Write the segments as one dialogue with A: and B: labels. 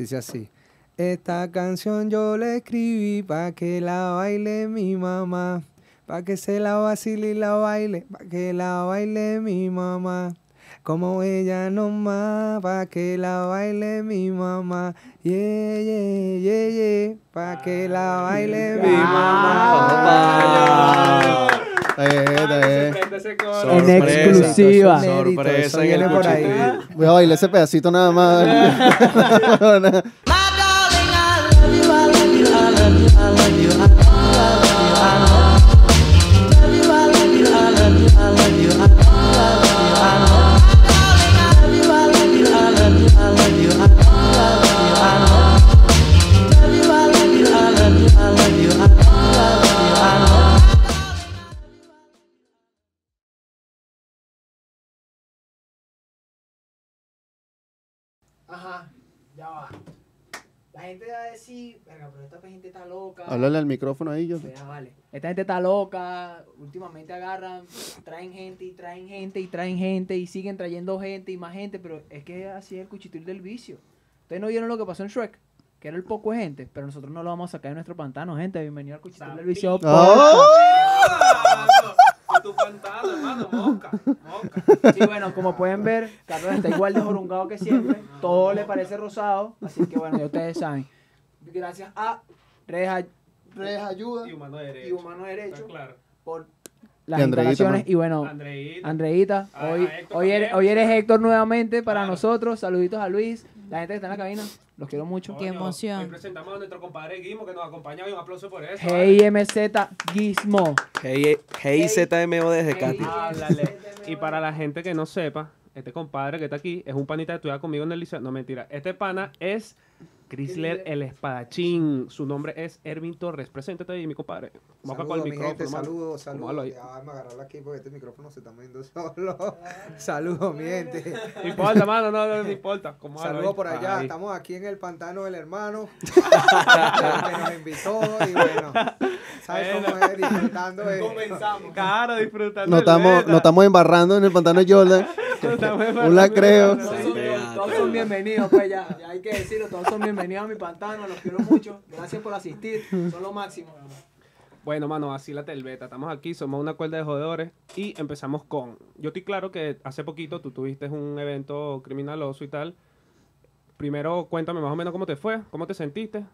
A: Dice así. Esta canción yo la escribí para que la baile mi mamá. Para que se la vacile y la baile. Para que la baile mi mamá. Como ella nomás. Para que la baile mi mamá. Yeah, yeah, yeah, yeah. Para que la baile mi mamá.
B: Eh, eh.
C: En exclusiva.
D: Sorpresa en el
A: por ahí.
D: cuchitril.
B: Voy a bailar ese pedacito nada más.
C: a decir, verga, pero esta gente está loca.
B: Háblale al micrófono ahí, yo.
C: Vale. Esta gente está loca, últimamente agarran, traen gente y traen gente y traen gente y siguen trayendo gente y más gente, pero es que así es el cuchitril del vicio. Ustedes no vieron lo que pasó en Shrek, que era el poco de gente, pero nosotros no lo vamos a sacar de nuestro pantano, gente. Bienvenido al cuchitril del vicio.
B: ¡Oh!
E: tu pantano, hermano, mosca, mosca.
C: Sí, bueno, como pueden ver, Carlos está igual de jorungado que siempre. Todo le parece rosado. Así que bueno, ya ustedes saben. Gracias a Redes, Redes Ayuda
E: Y humano derecho.
C: y Humano Derecho
E: claro.
C: por las
B: Y Andreita,
C: instalaciones.
B: man.
C: Y bueno,
E: Andreita.
C: Andreita,
E: A-
C: hoy, hoy, eres,
E: también.
C: hoy eres Héctor nuevamente para
E: Claro.
C: nosotros. Saluditos a Luis, la gente que está en la cabina. Los quiero mucho.
F: Qué emoción.
E: Hoy presentamos a nuestro compadre Guimo que nos acompaña hoy. Un aplauso por eso.
C: GIMZ Gizmo.
D: Hey, hey ZMO desde.
E: Háblale. Y para la gente que no sepa, este compadre que está aquí es un panita que estudia conmigo en el liceo. No, mentira. Este pana es Chrysler el espadachín. Su nombre es Ervin Torres. Preséntate ahí, mi compadre. Vamos
A: Saludos,
E: el
A: mi
E: micrófono.
A: gente, saludos, saludos.
E: ahí.
A: Ya vamos a agarrarlo aquí porque este micrófono se está moviendo solo. saludos, mi gente.
E: No importa, mano, no, no, no importa. ¿Cómo
A: Saludos por allá,
E: Ahí.
A: estamos aquí en el pantano del hermano, que nos invitó y bueno, ¿sabes cómo es? Disfrutando de...
E: Claro, disfrutando.
B: Nos estamos, nos estamos embarrando en el pantano de Jordan.
E: Nos estamos
B: Un lacreo.
D: Sí.
C: Todos son bienvenidos, pues ya, ya hay que decirlo, todos son bienvenidos a mi pantano, los quiero mucho, gracias por asistir, son lo máximo.
E: Bueno, mano, vacílate el beta. Estamos aquí, somos una cuerda de jodedores y empezamos con. Yo estoy claro que hace poquito tú tuviste un evento criminaloso y tal. Primero, cuéntame más o menos cómo te fue, cómo te sentiste.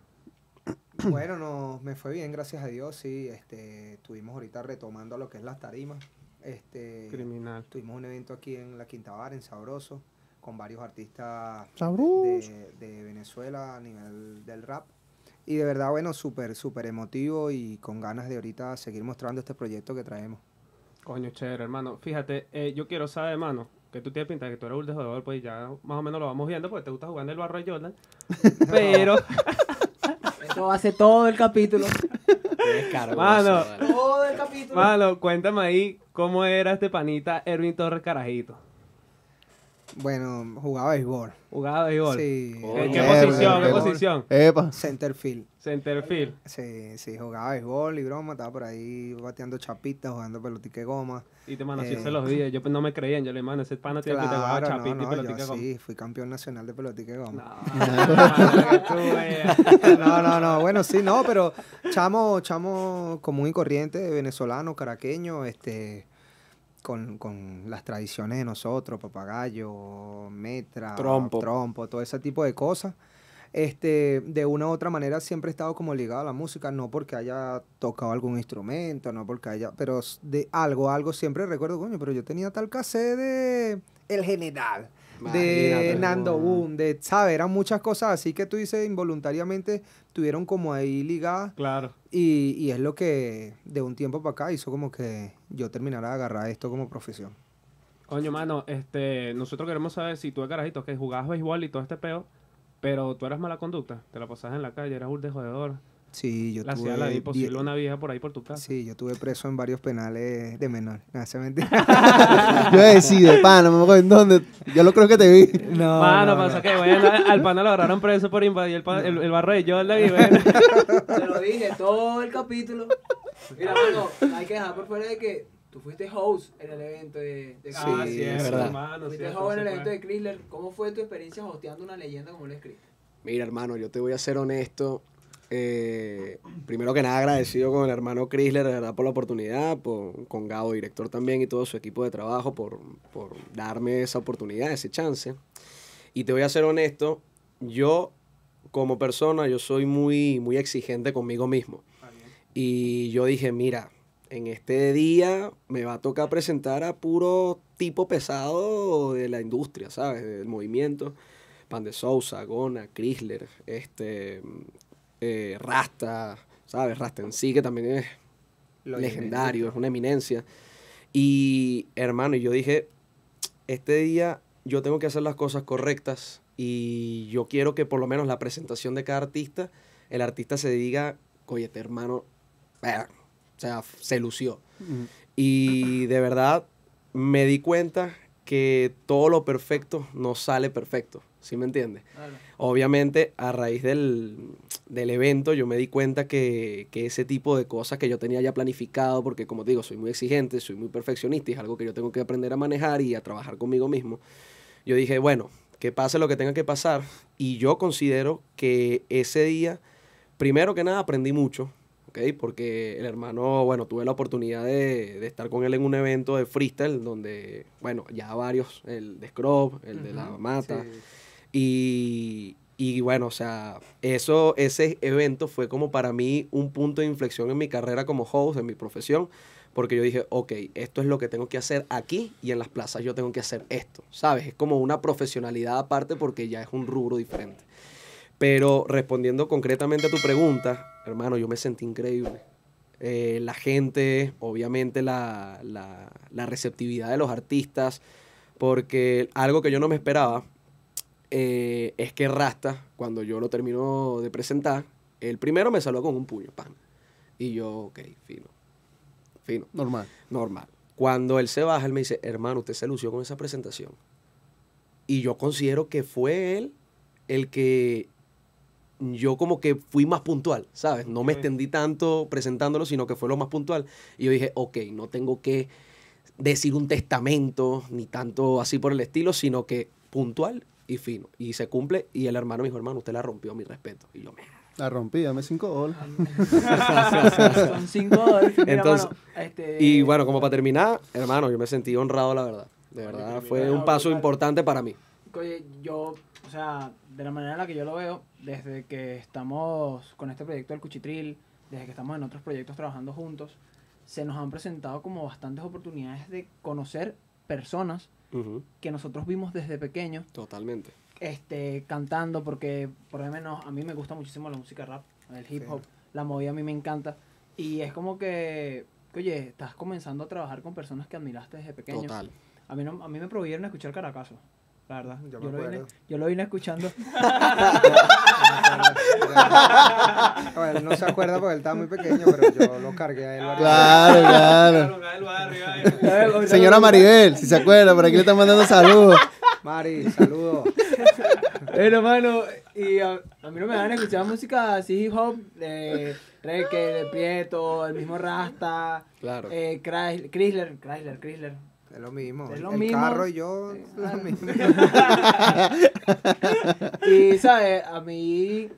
A: Bueno, no, me fue bien, gracias a Dios, sí, este, estuvimos ahorita retomando lo que es las tarimas, este,
E: Criminal.
A: tuvimos un evento aquí en la Quinta Bar, en Sabroso, con varios artistas de, de Venezuela a nivel del rap. Y de verdad, bueno, súper, súper emotivo y con ganas de ahorita seguir mostrando este proyecto que traemos.
E: Coño, chévere, hermano. Fíjate, eh, yo quiero saber, hermano, que tú tienes pinta de que tú eres un jugador, pues ya más o menos lo vamos viendo, porque te gusta jugar en el barro de Jordan. Pero,
C: Esto va a ser todo el capítulo,
E: Mano.
C: todo el capítulo.
E: mano, cuéntame ahí cómo era este panita Erwin Torres Carajito.
A: Bueno, jugaba béisbol.
E: Jugaba gol.
A: Sí.
E: ¿Qué,
D: Coño.
E: qué posición? ¿Qué posición?
B: Epa.
A: Centerfield.
E: Centerfield.
A: Sí, sí, jugaba béisbol y broma, estaba por ahí bateando chapitas, jugando pelotique goma.
E: Y te mano, así
A: Eh.
E: se los dije. Yo pues, no me creían. Yo le mando, ese pana tiene que te jugaba chapita
A: no,
E: y
A: no,
E: pelotica
A: yo
E: como.
A: sí, fui campeón nacional de pelotique goma.
E: No.
A: No, no, no, bueno, sí, no, pero chamo, chamo común y corriente, venezolano, caraqueño, este, con, con las tradiciones de nosotros, papagayo, metra,
D: Trompo.
A: trompo, todo ese tipo de cosas. Este, de una u otra manera siempre he estado como ligado a la música, no porque haya tocado algún instrumento, no porque haya, pero de algo, algo siempre recuerdo, coño, pero yo tenía tal cassette de El General, de
D: Imagínate.
A: Nando Boom, de, ¿sabes? Eran muchas cosas así que tú dices involuntariamente tuvieron como ahí ligadas
E: Claro.
A: y, y es lo que de un tiempo para acá hizo como que yo terminara de agarrar esto como profesión.
E: Coño, mano, este, nosotros queremos saber si tú de carajito que jugabas béisbol y todo este peo, pero tú eras mala conducta, te la pasabas en la calle, eras un de jodedor,
A: Sí, yo
E: le
A: tuve
E: hacía la
A: die-
E: a una vieja por ahí por tu casa.
A: Sí, yo tuve preso en varios penales de menor. No, se mentira.
B: Yo decía, de pana, me acuerdo en dónde. Yo lo creo que te vi.
A: No,
E: Mano,
A: no,
E: pasa
A: no.
E: que bueno, al pana lo agarraron preso por invadir el, pa- el, el barrio de Jordan y bueno.
C: Te lo dije, todo el capítulo. Mira, mano, hay que dejar por fuera de que tú fuiste host en el evento de, de
A: Sí,
E: ah,
A: es
E: cierto,
D: verdad.
E: hermano,
C: Fuiste host en el evento de Chrysler. ¿Cómo fue tu experiencia hosteando una leyenda como él escribe?
D: Mira, hermano, yo te voy a ser honesto. Eh, primero que nada, agradecido con el hermano Chrysler, de verdad, por la oportunidad, por- con Gabo, director también, y todo su equipo de trabajo, por, por darme esa oportunidad, ese chance. Y te voy a ser honesto, yo, como persona, yo soy muy, muy exigente conmigo mismo. Y yo dije, mira, en este día me va a tocar presentar a puro tipo pesado de la industria, ¿sabes? Del movimiento. Pan de Sousa, Gona, Chrysler, este, eh, Rasta, ¿sabes? Rasta en sí, que también es
A: Lo
D: legendario, es una eminencia. Y hermano, y yo dije, este día yo tengo que hacer las cosas correctas y yo quiero que por lo menos la presentación de cada artista, el artista se diga, oye, este hermano, eh, o sea, se lució. Y de verdad me di cuenta que todo lo perfecto no sale perfecto, ¿sí me entiendes? Obviamente, a raíz del, del evento, yo me di cuenta que, que ese tipo de cosas que yo tenía ya planificado, porque como te digo, soy muy exigente, soy muy perfeccionista y es algo que yo tengo que aprender a manejar y a trabajar conmigo mismo. Yo dije, bueno, que pase lo que tenga que pasar. Y yo considero que ese día, primero que nada, aprendí mucho, ¿ok? Porque el hermano, bueno, tuve la oportunidad de, de estar con él en un evento de freestyle, donde, bueno, ya varios, el de Scrub, el de La Mata.
A: Sí.
D: Y, y bueno, o sea, eso, ese evento fue como para mí un punto de inflexión en mi carrera como host, en mi profesión, porque yo dije, ok, esto es lo que tengo que hacer aquí y en las plazas yo tengo que hacer esto, ¿sabes? Es como una profesionalidad aparte porque ya es un rubro diferente. Pero respondiendo concretamente a tu pregunta, hermano, yo me sentí increíble. Eh, la gente, obviamente la, la, la receptividad de los artistas, porque algo que yo no me esperaba eh, es que Rasta, cuando yo lo termino de presentar, el primero me saludó con un puño, pan. Y yo, ok, fino, fino,
B: Normal.
D: normal. Cuando él se baja, él me dice, hermano, usted se lució con esa presentación. Y yo considero que fue él el que yo como que fui más puntual, ¿sabes? No me extendí tanto presentándolo, sino que fue lo más puntual. Y yo dije, ok, no tengo que decir un testamento, ni tanto así por el estilo, sino que puntual y fino. Y se cumple. Y el hermano me dijo, hermano, usted la rompió, mi respeto. Y yo, me
B: La rompí, dame cinco dólares.
C: Son cinco dólares.
D: Entonces,
C: este,
D: Y bueno, como para terminar, hermano, yo me sentí honrado, la verdad. De verdad, fue un paso
C: brutal.
D: importante para mí.
C: Oye, yo, o sea, de la manera en la que yo lo veo, desde que estamos con este proyecto del Cuchitril, desde que estamos en otros proyectos trabajando juntos, se nos han presentado como bastantes oportunidades de conocer personas Que nosotros vimos desde pequeños,
D: Totalmente.
C: este, cantando, porque por lo menos a mí me gusta muchísimo la música rap, el hip hop, la movida a mí me encanta, y es como que, oye, estás comenzando a trabajar con personas que admiraste desde pequeño.
D: Total.
C: A mí, no, a mí me prohibieron escuchar Caracazo, la verdad.
A: Yo
C: lo, vine, yo lo vine escuchando.
A: Bueno, él no se acuerda porque él estaba muy pequeño, pero yo lo cargué a él.
B: Claro, claro. Señora Maribel, si se acuerda, por aquí le están mandando saludos.
A: Mari, saludos.
C: Pero, mano, y a, a mí no me dan escuchar música así hip hop, de reggae, de Prieto, el mismo Rasta,
D: Claro.
C: eh, Chrysler, Chrysler, Chrysler, Chrysler.
A: Es lo mismo.
C: Es lo
A: el
C: mismo.
A: carro y yo,
C: Sí,
A: es lo mismo.
C: Y, ¿sabes? A mí,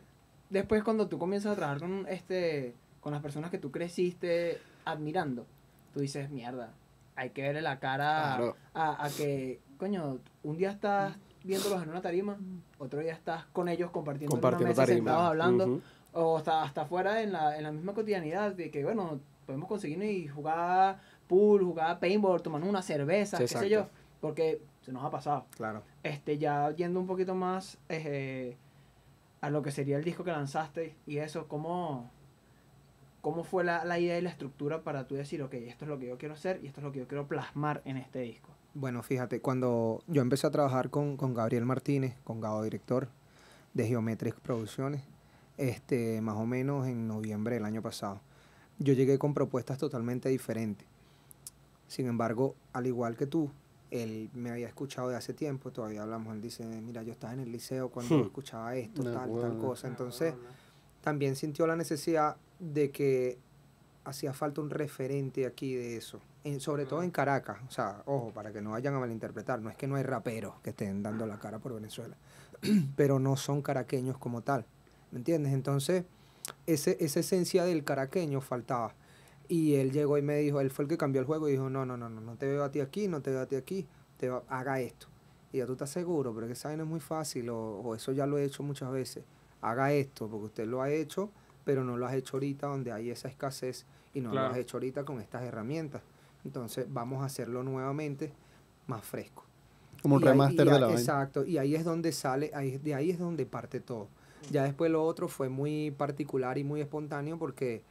C: después cuando tú comienzas a trabajar con, este, con las personas que tú creciste admirando, tú dices, mierda, hay que verle la cara
D: Claro.
C: a, a que, coño, un día estás viéndolos en una tarima, otro día estás con ellos compartiendo, en
D: Compartiendo
C: una mesa,
D: tarima.
C: sentados hablando,
D: Ujú.
C: O hasta, hasta afuera en la, en la misma cotidianidad de que, bueno, podemos conseguirnos y jugar pool, jugar paintball, tomarnos una cerveza,
D: Sí,
C: qué sé yo, porque se nos ha pasado
A: Claro.
C: este ya yendo un poquito más eh, a lo que sería el disco que lanzaste y eso, ¿cómo, cómo fue la, la idea y la estructura para tú decir, ok, esto es lo que yo quiero hacer y esto es lo que yo quiero plasmar en este disco?
A: Bueno, fíjate, cuando yo empecé a trabajar con, con Gabriel Martínez, con Gabo director de Geometric Producciones, este, más o menos en noviembre del año pasado, yo llegué con propuestas totalmente diferentes. Sin embargo, al igual que tú, él me había escuchado de hace tiempo, todavía hablamos, él dice, mira, yo estaba en el liceo cuando
D: Hmm.
A: escuchaba esto, tal, tal cosa. Entonces, también sintió la necesidad de que hacía falta un referente aquí de eso, en- sobre todo en Caracas, o sea, ojo, para que no vayan a malinterpretar, no es que no hay raperos que estén dando la cara por Venezuela, pero no son caraqueños como tal. ¿Me entiendes? Entonces, ese, esa esencia del caraqueño faltaba. Y él llegó y me dijo, él fue el que cambió el juego y dijo, no, no, no, no, no te veo a ti aquí, no te veo a ti aquí, te va- haga esto. Y ya tú estás seguro, pero es que esa vaina es muy fácil, o, o eso ya lo he hecho muchas veces. Haga esto, porque usted lo ha hecho, pero no lo has hecho ahorita donde hay esa escasez y no
E: Claro.
A: lo has hecho ahorita con estas herramientas. Entonces vamos a hacerlo nuevamente más fresco.
B: Como un
A: ahí-
B: remaster de la vaina.
A: Exacto, y ahí es donde sale, ahí, de ahí es donde parte todo. Ya después lo otro fue muy particular y muy espontáneo porque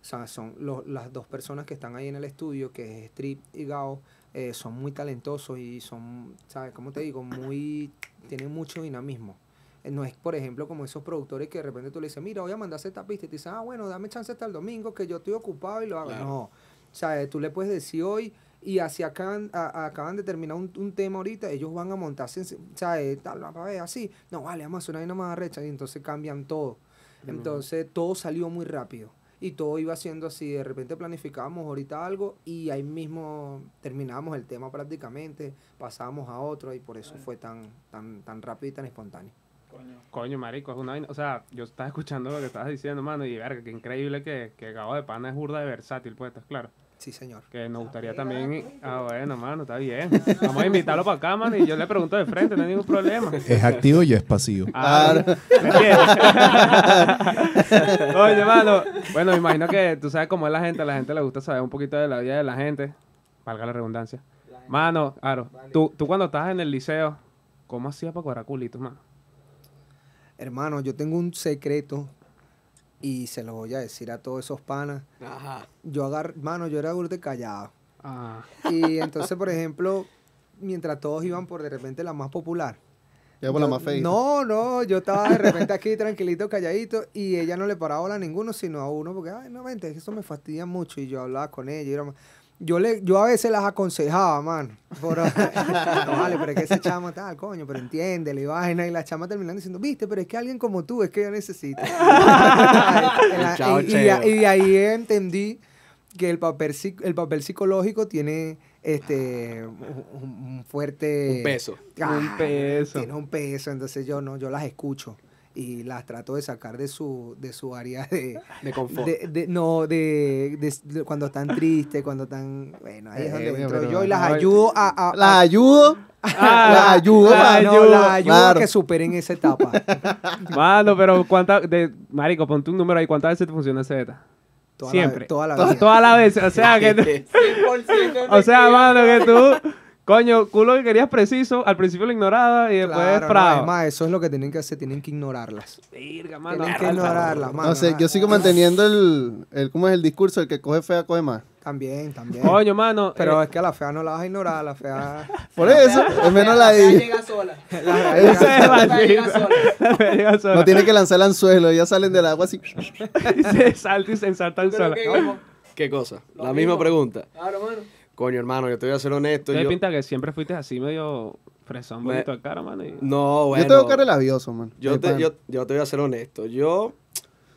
A: o sea, son lo- las dos personas que están ahí en el estudio, que es Strip y Gao, eh, son muy talentosos y son, ¿sabes? ¿Cómo te digo? Muy, tienen mucho dinamismo. Eh, No es, por ejemplo, como esos productores que de repente tú le dices, mira, voy a mandar esta pista y te dicen, ah, bueno, dame chance hasta el domingo que yo estoy ocupado y lo hago.
D: Claro.
A: No, o sea, eh, tú le puedes decir hoy y así acaban, a- acaban de terminar un, un tema ahorita, ellos van a montarse, o sea, eh, tal, a ver, así, no, vale, vamos a hacer una vaina más arrecha y entonces cambian todo. Entonces todo salió muy rápido y todo iba siendo así, de repente planificábamos ahorita algo y ahí mismo terminábamos el tema prácticamente, pasábamos a otro y por eso fue tan, tan, tan rápido y tan espontáneo.
E: Coño, marico, es una vaina- O sea, yo estaba escuchando lo que estabas diciendo, mano, y verga, qué increíble que, que Gabo de Pana es burda de versátil, pues, ¿estás claro?
A: Sí, señor.
E: Que nos gustaría también... Ah, bueno, mano, está bien. Vamos a invitarlo para acá, mano, y yo le pregunto de frente, no hay ningún problema.
F: Es activo y es pasivo.
E: Ah. Oye, mano. Bueno, me imagino que tú sabes cómo es la gente. A la gente le gusta saber un poquito de la vida de la gente. Valga la redundancia. Mano, Aro, tú, tú cuando estabas en el liceo, ¿cómo hacías para cuadrar culitos, mano?
A: Hermano, yo tengo un secreto y se lo voy a decir a todos esos panas.
D: Ajá.
A: Yo agar, mano, yo era burda callado.
E: Ah,
A: Y entonces, por ejemplo, mientras todos iban por de repente la más popular.
B: Ya por la más feita.
A: No, no, yo estaba de repente aquí tranquilito, calladito, y ella no le paraba a ninguno, sino a uno, porque, ay, no, vente, que eso me fastidia mucho, y yo hablaba con ella, y era- yo, le, yo a veces las aconsejaba, mano, por, no, vale, pero es que ese chamo tal, coño, pero entiéndele, y vaina, y la chama terminando diciendo, viste, pero es que alguien como tú es que yo necesito. La-
D: Chao,
A: y, y-
D: cheo.
A: y de ahí entendí que el papel, el papel psicológico tiene este un, un fuerte
D: Un peso.
E: Un peso.
A: tiene un peso entonces yo no yo las escucho y las trato de sacar de su de su área de,
D: De confort.
A: de- de- no de, de- de cuando están tristes cuando están bueno ahí es
B: Eh,
A: donde
B: mira,
A: entro
B: pero-
A: yo y las
E: Ay.
A: ayudo a, a-
B: La
A: a-
B: ayudo.
E: Ah,
B: la ayudo.
E: la
A: no,
E: ayudo,
A: las ayudo
B: claro.
A: a que superen esa etapa
E: Mano, pero ¿cuántas... De, marico, ponte un número ahí. ¿Cuántas veces te funciona ese beta?
A: toda
E: Siempre.
A: la, toda la
E: las veces. O sea, que... tú- O sea, mano, que tú, coño, culo que querías preciso, al principio lo ignoraba y después
A: Claro, no, además, eso es lo que tienen que hacer, tienen que ignorarlas.
E: Verga, mano.
A: Tienen que ignorarlas, mano.
B: No sé, yo sigo manteniendo el, el, ¿cómo es el discurso? El que coge fea, coge más.
A: También, también.
E: Coño, mano.
A: Pero
E: eh,
A: es que a la fea no la vas a ignorar, a la fea...
B: Por eso, es menos la
C: fea
B: de
C: llega sola.
A: la fea-
E: es
C: La fea llega sola.
E: Llega sola.
B: No tiene que lanzar el anzuelo, ya salen del agua así.
E: Y se salta y se ensartan sola.
D: ¿Qué cosa?
C: Lo
D: la
C: mismo.
D: misma pregunta.
C: Claro, mano.
D: Coño, hermano, yo te voy a ser honesto.
E: Te
D: Yo,
E: pinta que siempre fuiste así medio fresón,
D: Me-
E: bonito de cara, mano. y-
D: no, bueno.
B: Yo tengo cara labioso, man.
D: Yo te, yo, yo te voy a ser honesto. Yo,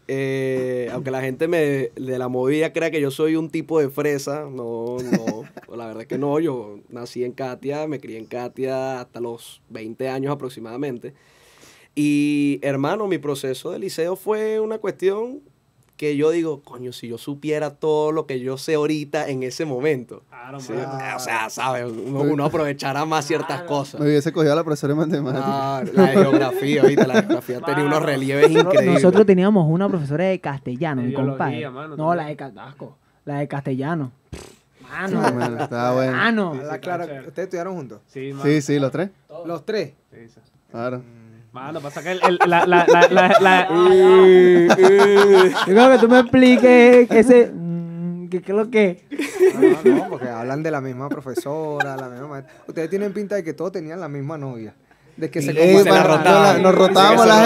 D: eh, aunque la gente me de la movida crea que yo soy un tipo de fresa, no, no. la verdad es que no. Yo nací en Katia, me crié en Katia hasta los 20 años aproximadamente. Y hermano, mi proceso de liceo fue una cuestión que yo digo, coño, si yo supiera todo lo que yo sé ahorita en ese momento.
E: Claro,
D: Sí,
E: mano.
D: o sea, ¿sabes? Uno, uno aprovechará más ciertas cosas.
B: Me hubiese cogido a la profesora de matemáticas.
D: Ah, la de geografía, ahorita la geografía tenía unos relieves increíbles.
C: Nosotros teníamos una profesora de castellano,
E: De
C: mi
E: biología,
C: compadre.
E: mano,
C: no, la de casco. La de castellano.
B: Sí,
C: Mano.
B: man, estaba bueno.
C: Mano.
A: Habla claro, ¿Ustedes estudiaron juntos?
E: Sí, mano.
B: Sí, sí, los tres.
A: Los tres.
E: Sí, sí.
B: Claro.
E: Mano, pasa que el, el- la, la, la, la, la-
C: Yo creo que tú me expliques ese. mm, ¿Qué qué es lo que?
A: No, no, porque hablan de la misma profesora, la misma maestra. Ustedes tienen pinta de que todos tenían la misma novia. De que se
B: Ey,
D: se la rotaban.
B: nos rotábamos
D: Se
B: la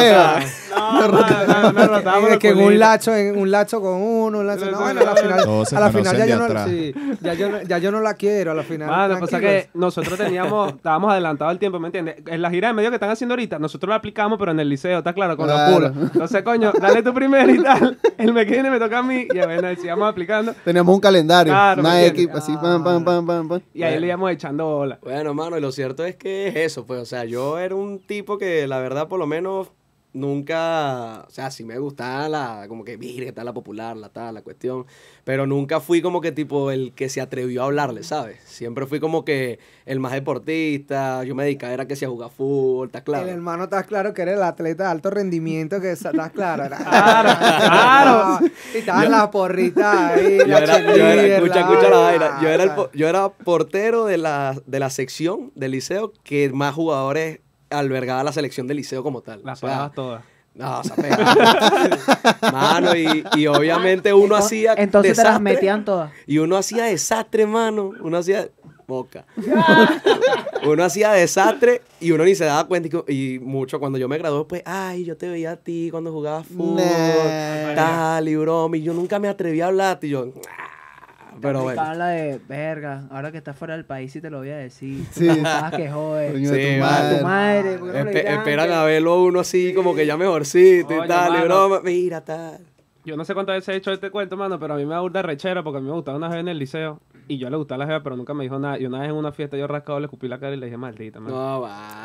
D: la.
B: Nos
A: es que un lacho, en un lacho con uno, un lacho. No, bueno, a la final, a la ya yo, no, sí, ya, yo, no- ya yo no la quiero. A la final.
E: Mano, pasa que nosotros teníamos, estábamos adelantados al tiempo, ¿me entiendes? En la gira de medio que están haciendo ahorita, nosotros la aplicamos, pero en el liceo, ¿está claro? Con
B: Claro.
E: los pulos. Entonces, coño, dale tú primero y tal. El me viene me toca a mí, y bueno, sigamos aplicando.
B: Teníamos un calendario,
E: Claro,
B: una
E: ¿me
B: X, así, pam, pam, pam, pam, pam.
E: Y ahí le íbamos echando bola.
D: Bueno, mano, y lo cierto es que es eso, pues, o sea, yo era un tipo que la verdad por lo menos nunca, o sea, sí me gustaba la, como que, mire, está la popular, la tal, la cuestión, pero nunca fui como que tipo el que se atrevió a hablarle, ¿sabes? Siempre fui como que el más deportista, yo me dedicaba era que si a jugar fútbol, está claro.
A: El hermano, estás claro que era el atleta de alto rendimiento, que estás claro. Era,
E: Claro, claro.
A: Y estaban las porritas ahí,
D: Yo
A: la
D: era, yo era- escucha,
A: la
D: escucha la
A: vaina.
D: Yo era, el po- yo era portero de la, de la sección del liceo que más jugadores albergaba la selección del liceo como tal.
E: Las
D: O sea,
E: pagabas todas.
D: No, se Mano, y, y obviamente uno hacía
C: Entonces te las
D: desastre,
C: metían todas.
D: Y uno hacía desastre, mano. Uno hacía... Boca. uno hacía desastre y uno ni se daba cuenta. Y, Y mucho cuando yo me gradué, pues, ay, yo te veía a ti cuando jugabas fútbol.
B: Nah.
D: Tal y broma. Y yo nunca me atreví a hablarte. Y yo... "Ah". Pero bueno.
C: La de, verga, ahora que estás fuera del país sí te lo voy a decir.
B: Sí.
C: Sabes que jode.
B: Coño de
D: Sí,
B: tu madre.
C: madre, ¿por qué no lo
D: Espe-
C: dijiste
D: esperan a verlo a uno así como que ya mejorcito
E: Oye,
D: y tal, y broma. Mira, tal.
E: Yo no sé cuántas veces he hecho este cuento, mano, pero a mí me da burda rechera porque a mí me gustaba una jeva en el liceo. Y yo le gustaba la jeva, pero nunca me dijo nada. Y una vez en una fiesta yo rascado le escupí la cara y le dije, maldita, man.
D: No,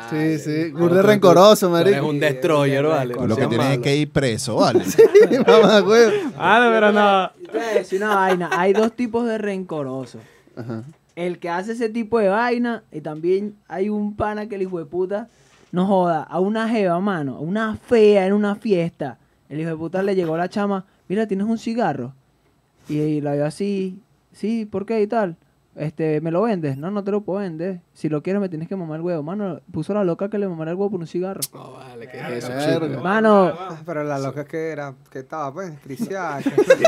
B: Sí,
D: vale.
B: sí, burde
D: tú-
B: rencoroso, marico.
D: un destroyer, vale.
F: Lo que tienes es que ir preso, ¿vale?
B: Mamá, güey.
E: Ah, no, pero no.
C: Te voy a decir una vaina. Hay dos tipos de rencorosos.
B: Ajá.
C: El que hace ese tipo de vaina y también hay un pana que el hijo de puta no joda a una jeva, mano, a una fea en una fiesta. El hijo de puta le llegó la chama, mira, ¿tienes un cigarro? Y, y la vio así, sí, ¿por qué y tal? Este, ¿me lo vendes? No, no te lo puedo vender. Si lo quieres me tienes que mamar el huevo. Mano, puso la loca que le mamara el huevo por un cigarro.
D: No, vale, ¿qué es eso, chico?
C: Mano,
A: Pero la loca que era, que estaba, pues, cristiana.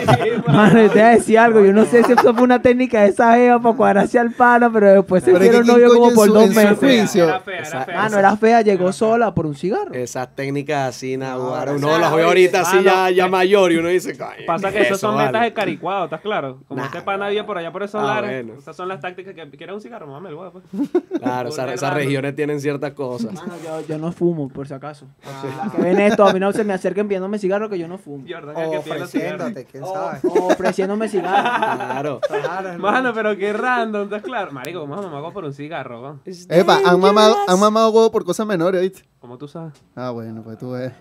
C: mano, te voy a decir algo. Yo no sé si eso fue una técnica de esa jeva para cuadrarse al pana, pero después se hicieron
B: ¿quién
C: novio como por dos meses.
E: Era fea, era fea.
C: Mano, era fea, llegó sola por un cigarro.
D: Esas técnicas así,
A: o
D: uno las ve ahorita así ya, ya
E: eh,
D: mayor y uno dice, "Coño,
E: Pasa que esos son
D: vale".
E: metas de caricuado, ¿estás claro? Como este pana vive por allá por esos
D: Ah,
E: lares. Esas son las tácticas que quieres un cigarro, mame el huevo. Pues.
D: Claro, esas, regiones tienen ciertas cosas.
C: Mano, yo, yo no fumo, por si acaso. Las que ven esto, a mí no se me acerquen pidiéndome cigarro que yo no fumo.
E: Jordan,
A: O ofreciéndote, quién
C: O,
A: sabe.
C: o ofreciéndome cigarro.
D: Claro.
A: Claro, hermano.
E: Mano, pero qué random, ¿estás claro? Marico, ¿cómo me hago por un cigarro?
B: Epa, han mamado, han mamado huevo por cosas menores, ¿viste?
E: Como tú sabes.
B: Ah, bueno, pues tú ves.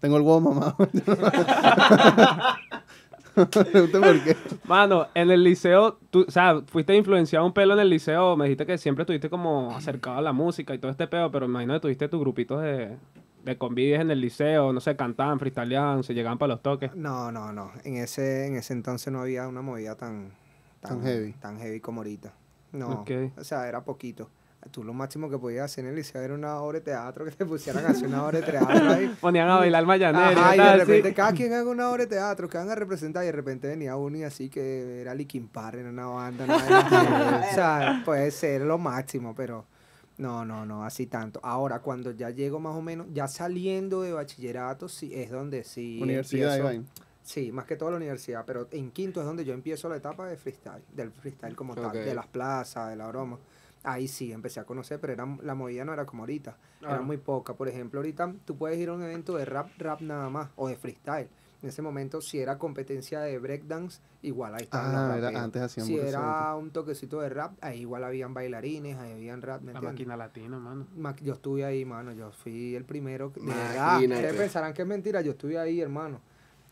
B: Tengo el huevo mamado. Pregunte por qué.
E: Mano, en el liceo, tú, o sea, fuiste influenciado un pelo en el liceo, me dijiste que siempre estuviste como acercado a la música y todo este pedo, pero me imagino que tuviste tus grupitos de, de convivios en el liceo, no sé, cantaban, freestyleaban, se llegaban para los toques.
A: No, no, no. En ese, en ese entonces no había una movida tan,
B: Tan heavy.
A: Tan heavy como ahorita. No.
E: Ok.
A: O sea, era poquito. Tú lo máximo que podías hacer en el liceo era una obra de teatro, que te pusieran a hacer una obra de teatro ahí.
E: Ponían a bailar mayanero
A: Ajá,
E: y
A: y de repente
E: sí.
A: cada quien haga una obra de teatro, que van a representar y de repente venía uno y así que era Linkin Park en una banda. así. o sea, puede ser lo máximo, pero no, no, no, así tanto. Ahora, cuando ya llego más o menos, ya saliendo de bachillerato, sí, es donde sí
B: Universidad,
A: empiezo-. Sí, más que todo la universidad, pero en quinto es donde yo empiezo la etapa de freestyle, del freestyle como tal, de las plazas, de la broma. Ahí sí empecé a conocer, pero era, la movida no era como ahorita, era muy poca. Por ejemplo, ahorita tú puedes ir a un evento de rap, rap nada más, o de freestyle. En ese momento, si era competencia de breakdance, igual ahí estaban
B: Ah,
A: los
B: era- antes hacían
A: Si era un toquecito de rap, ahí igual habían bailarines, ahí habían rap, ¿me
E: La
A: entiendes?
E: máquina latina, mano.
A: Ma- Yo estuve ahí, mano. Yo fui el primero. que- De verdad. Ustedes pensarán que es mentira. Yo estuve ahí, hermano.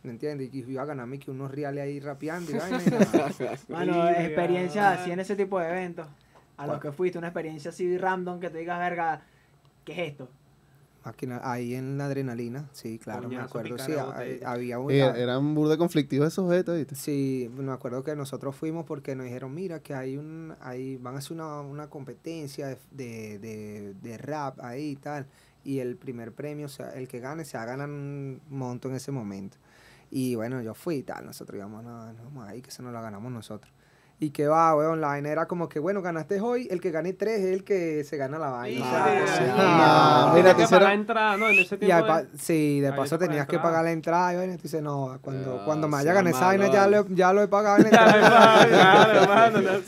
A: ¿Me entiendes? Y iba a ganarme que unos reales ahí rapeando y vaina. y nada.
C: Mano, experiencias así en ese tipo de eventos. A los que fuiste, una experiencia así random que te digas, verga, ¿qué es esto?
A: Máquina, ahí en la adrenalina, sí, claro, me acuerdo. Sí, había un.
B: Eh, eran burda conflictivos esos objetos, ¿viste?
A: Sí, me acuerdo que nosotros fuimos porque nos dijeron, mira, que hay un, hay, van a hacer una, una competencia de, de, de- de rap ahí y tal, y el primer premio, o sea, el que gane, se ganan un monto en ese momento. Y bueno, yo fui y tal, nosotros íbamos, no, no, vamos ahí, que se nos lo ganamos nosotros. Y que va, weón, la vaina era como que, bueno, ganaste hoy, el que gane tres es el que se gana la vaina.
E: Sí.
B: Ah,
E: Tenías
B: mira,
E: que pagar entrada, ¿no? En ese tiempo.
A: de
E: de-
A: pa- sí, de paso tenías que pagar la entrada. Y bueno, tú dices, no, cuando,
D: Ah,
A: cuando me vaya a
D: sea
A: ganar esa vaina ya, lo- ya lo he pagado en la entrada.
E: claro, hermano, no.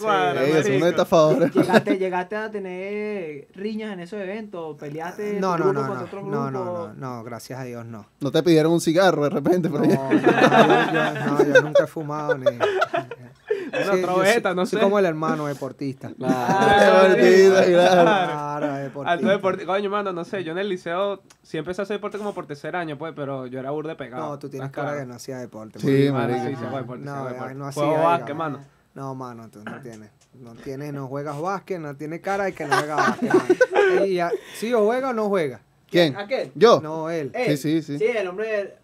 C: ¿Llegaste, llegaste a tener riñas en esos eventos, peleaste
A: No, no, no, no,
C: otro
A: no, no, no, no, gracias a Dios no.
B: No te pidieron un cigarro de repente
A: No, no, yo nunca he fumado ni.
E: Una
A: Sí, soy-
E: no
A: soy
E: sé.
A: como el hermano deportista.
D: Claro.
B: Divertido, claro.
A: Claro,
E: Alto
A: deportista.
E: deporte, coño, mano, no sé, yo en el liceo siempre empecé a hacer deporte como por tercer año, pues, pero yo era burde pegado.
A: No, tú tienes
E: ¿estás
A: cara que no hacía deporte.
B: Sí, marico.
E: sí, sí, deporte, sí,
A: No,
E: deporte.
A: no hacía,
E: Juego básquet, mano.
A: No, mano, tú no tienes. No tienes, no juegas básquet, no tienes cara de que no juega básquet. mano. ¿Sí o juega o no juega?
B: ¿Quién?
C: ¿Aquel?
B: ¿Yo?
A: No, él.
C: Él.
B: Sí, sí, sí.
C: Sí, el hombre.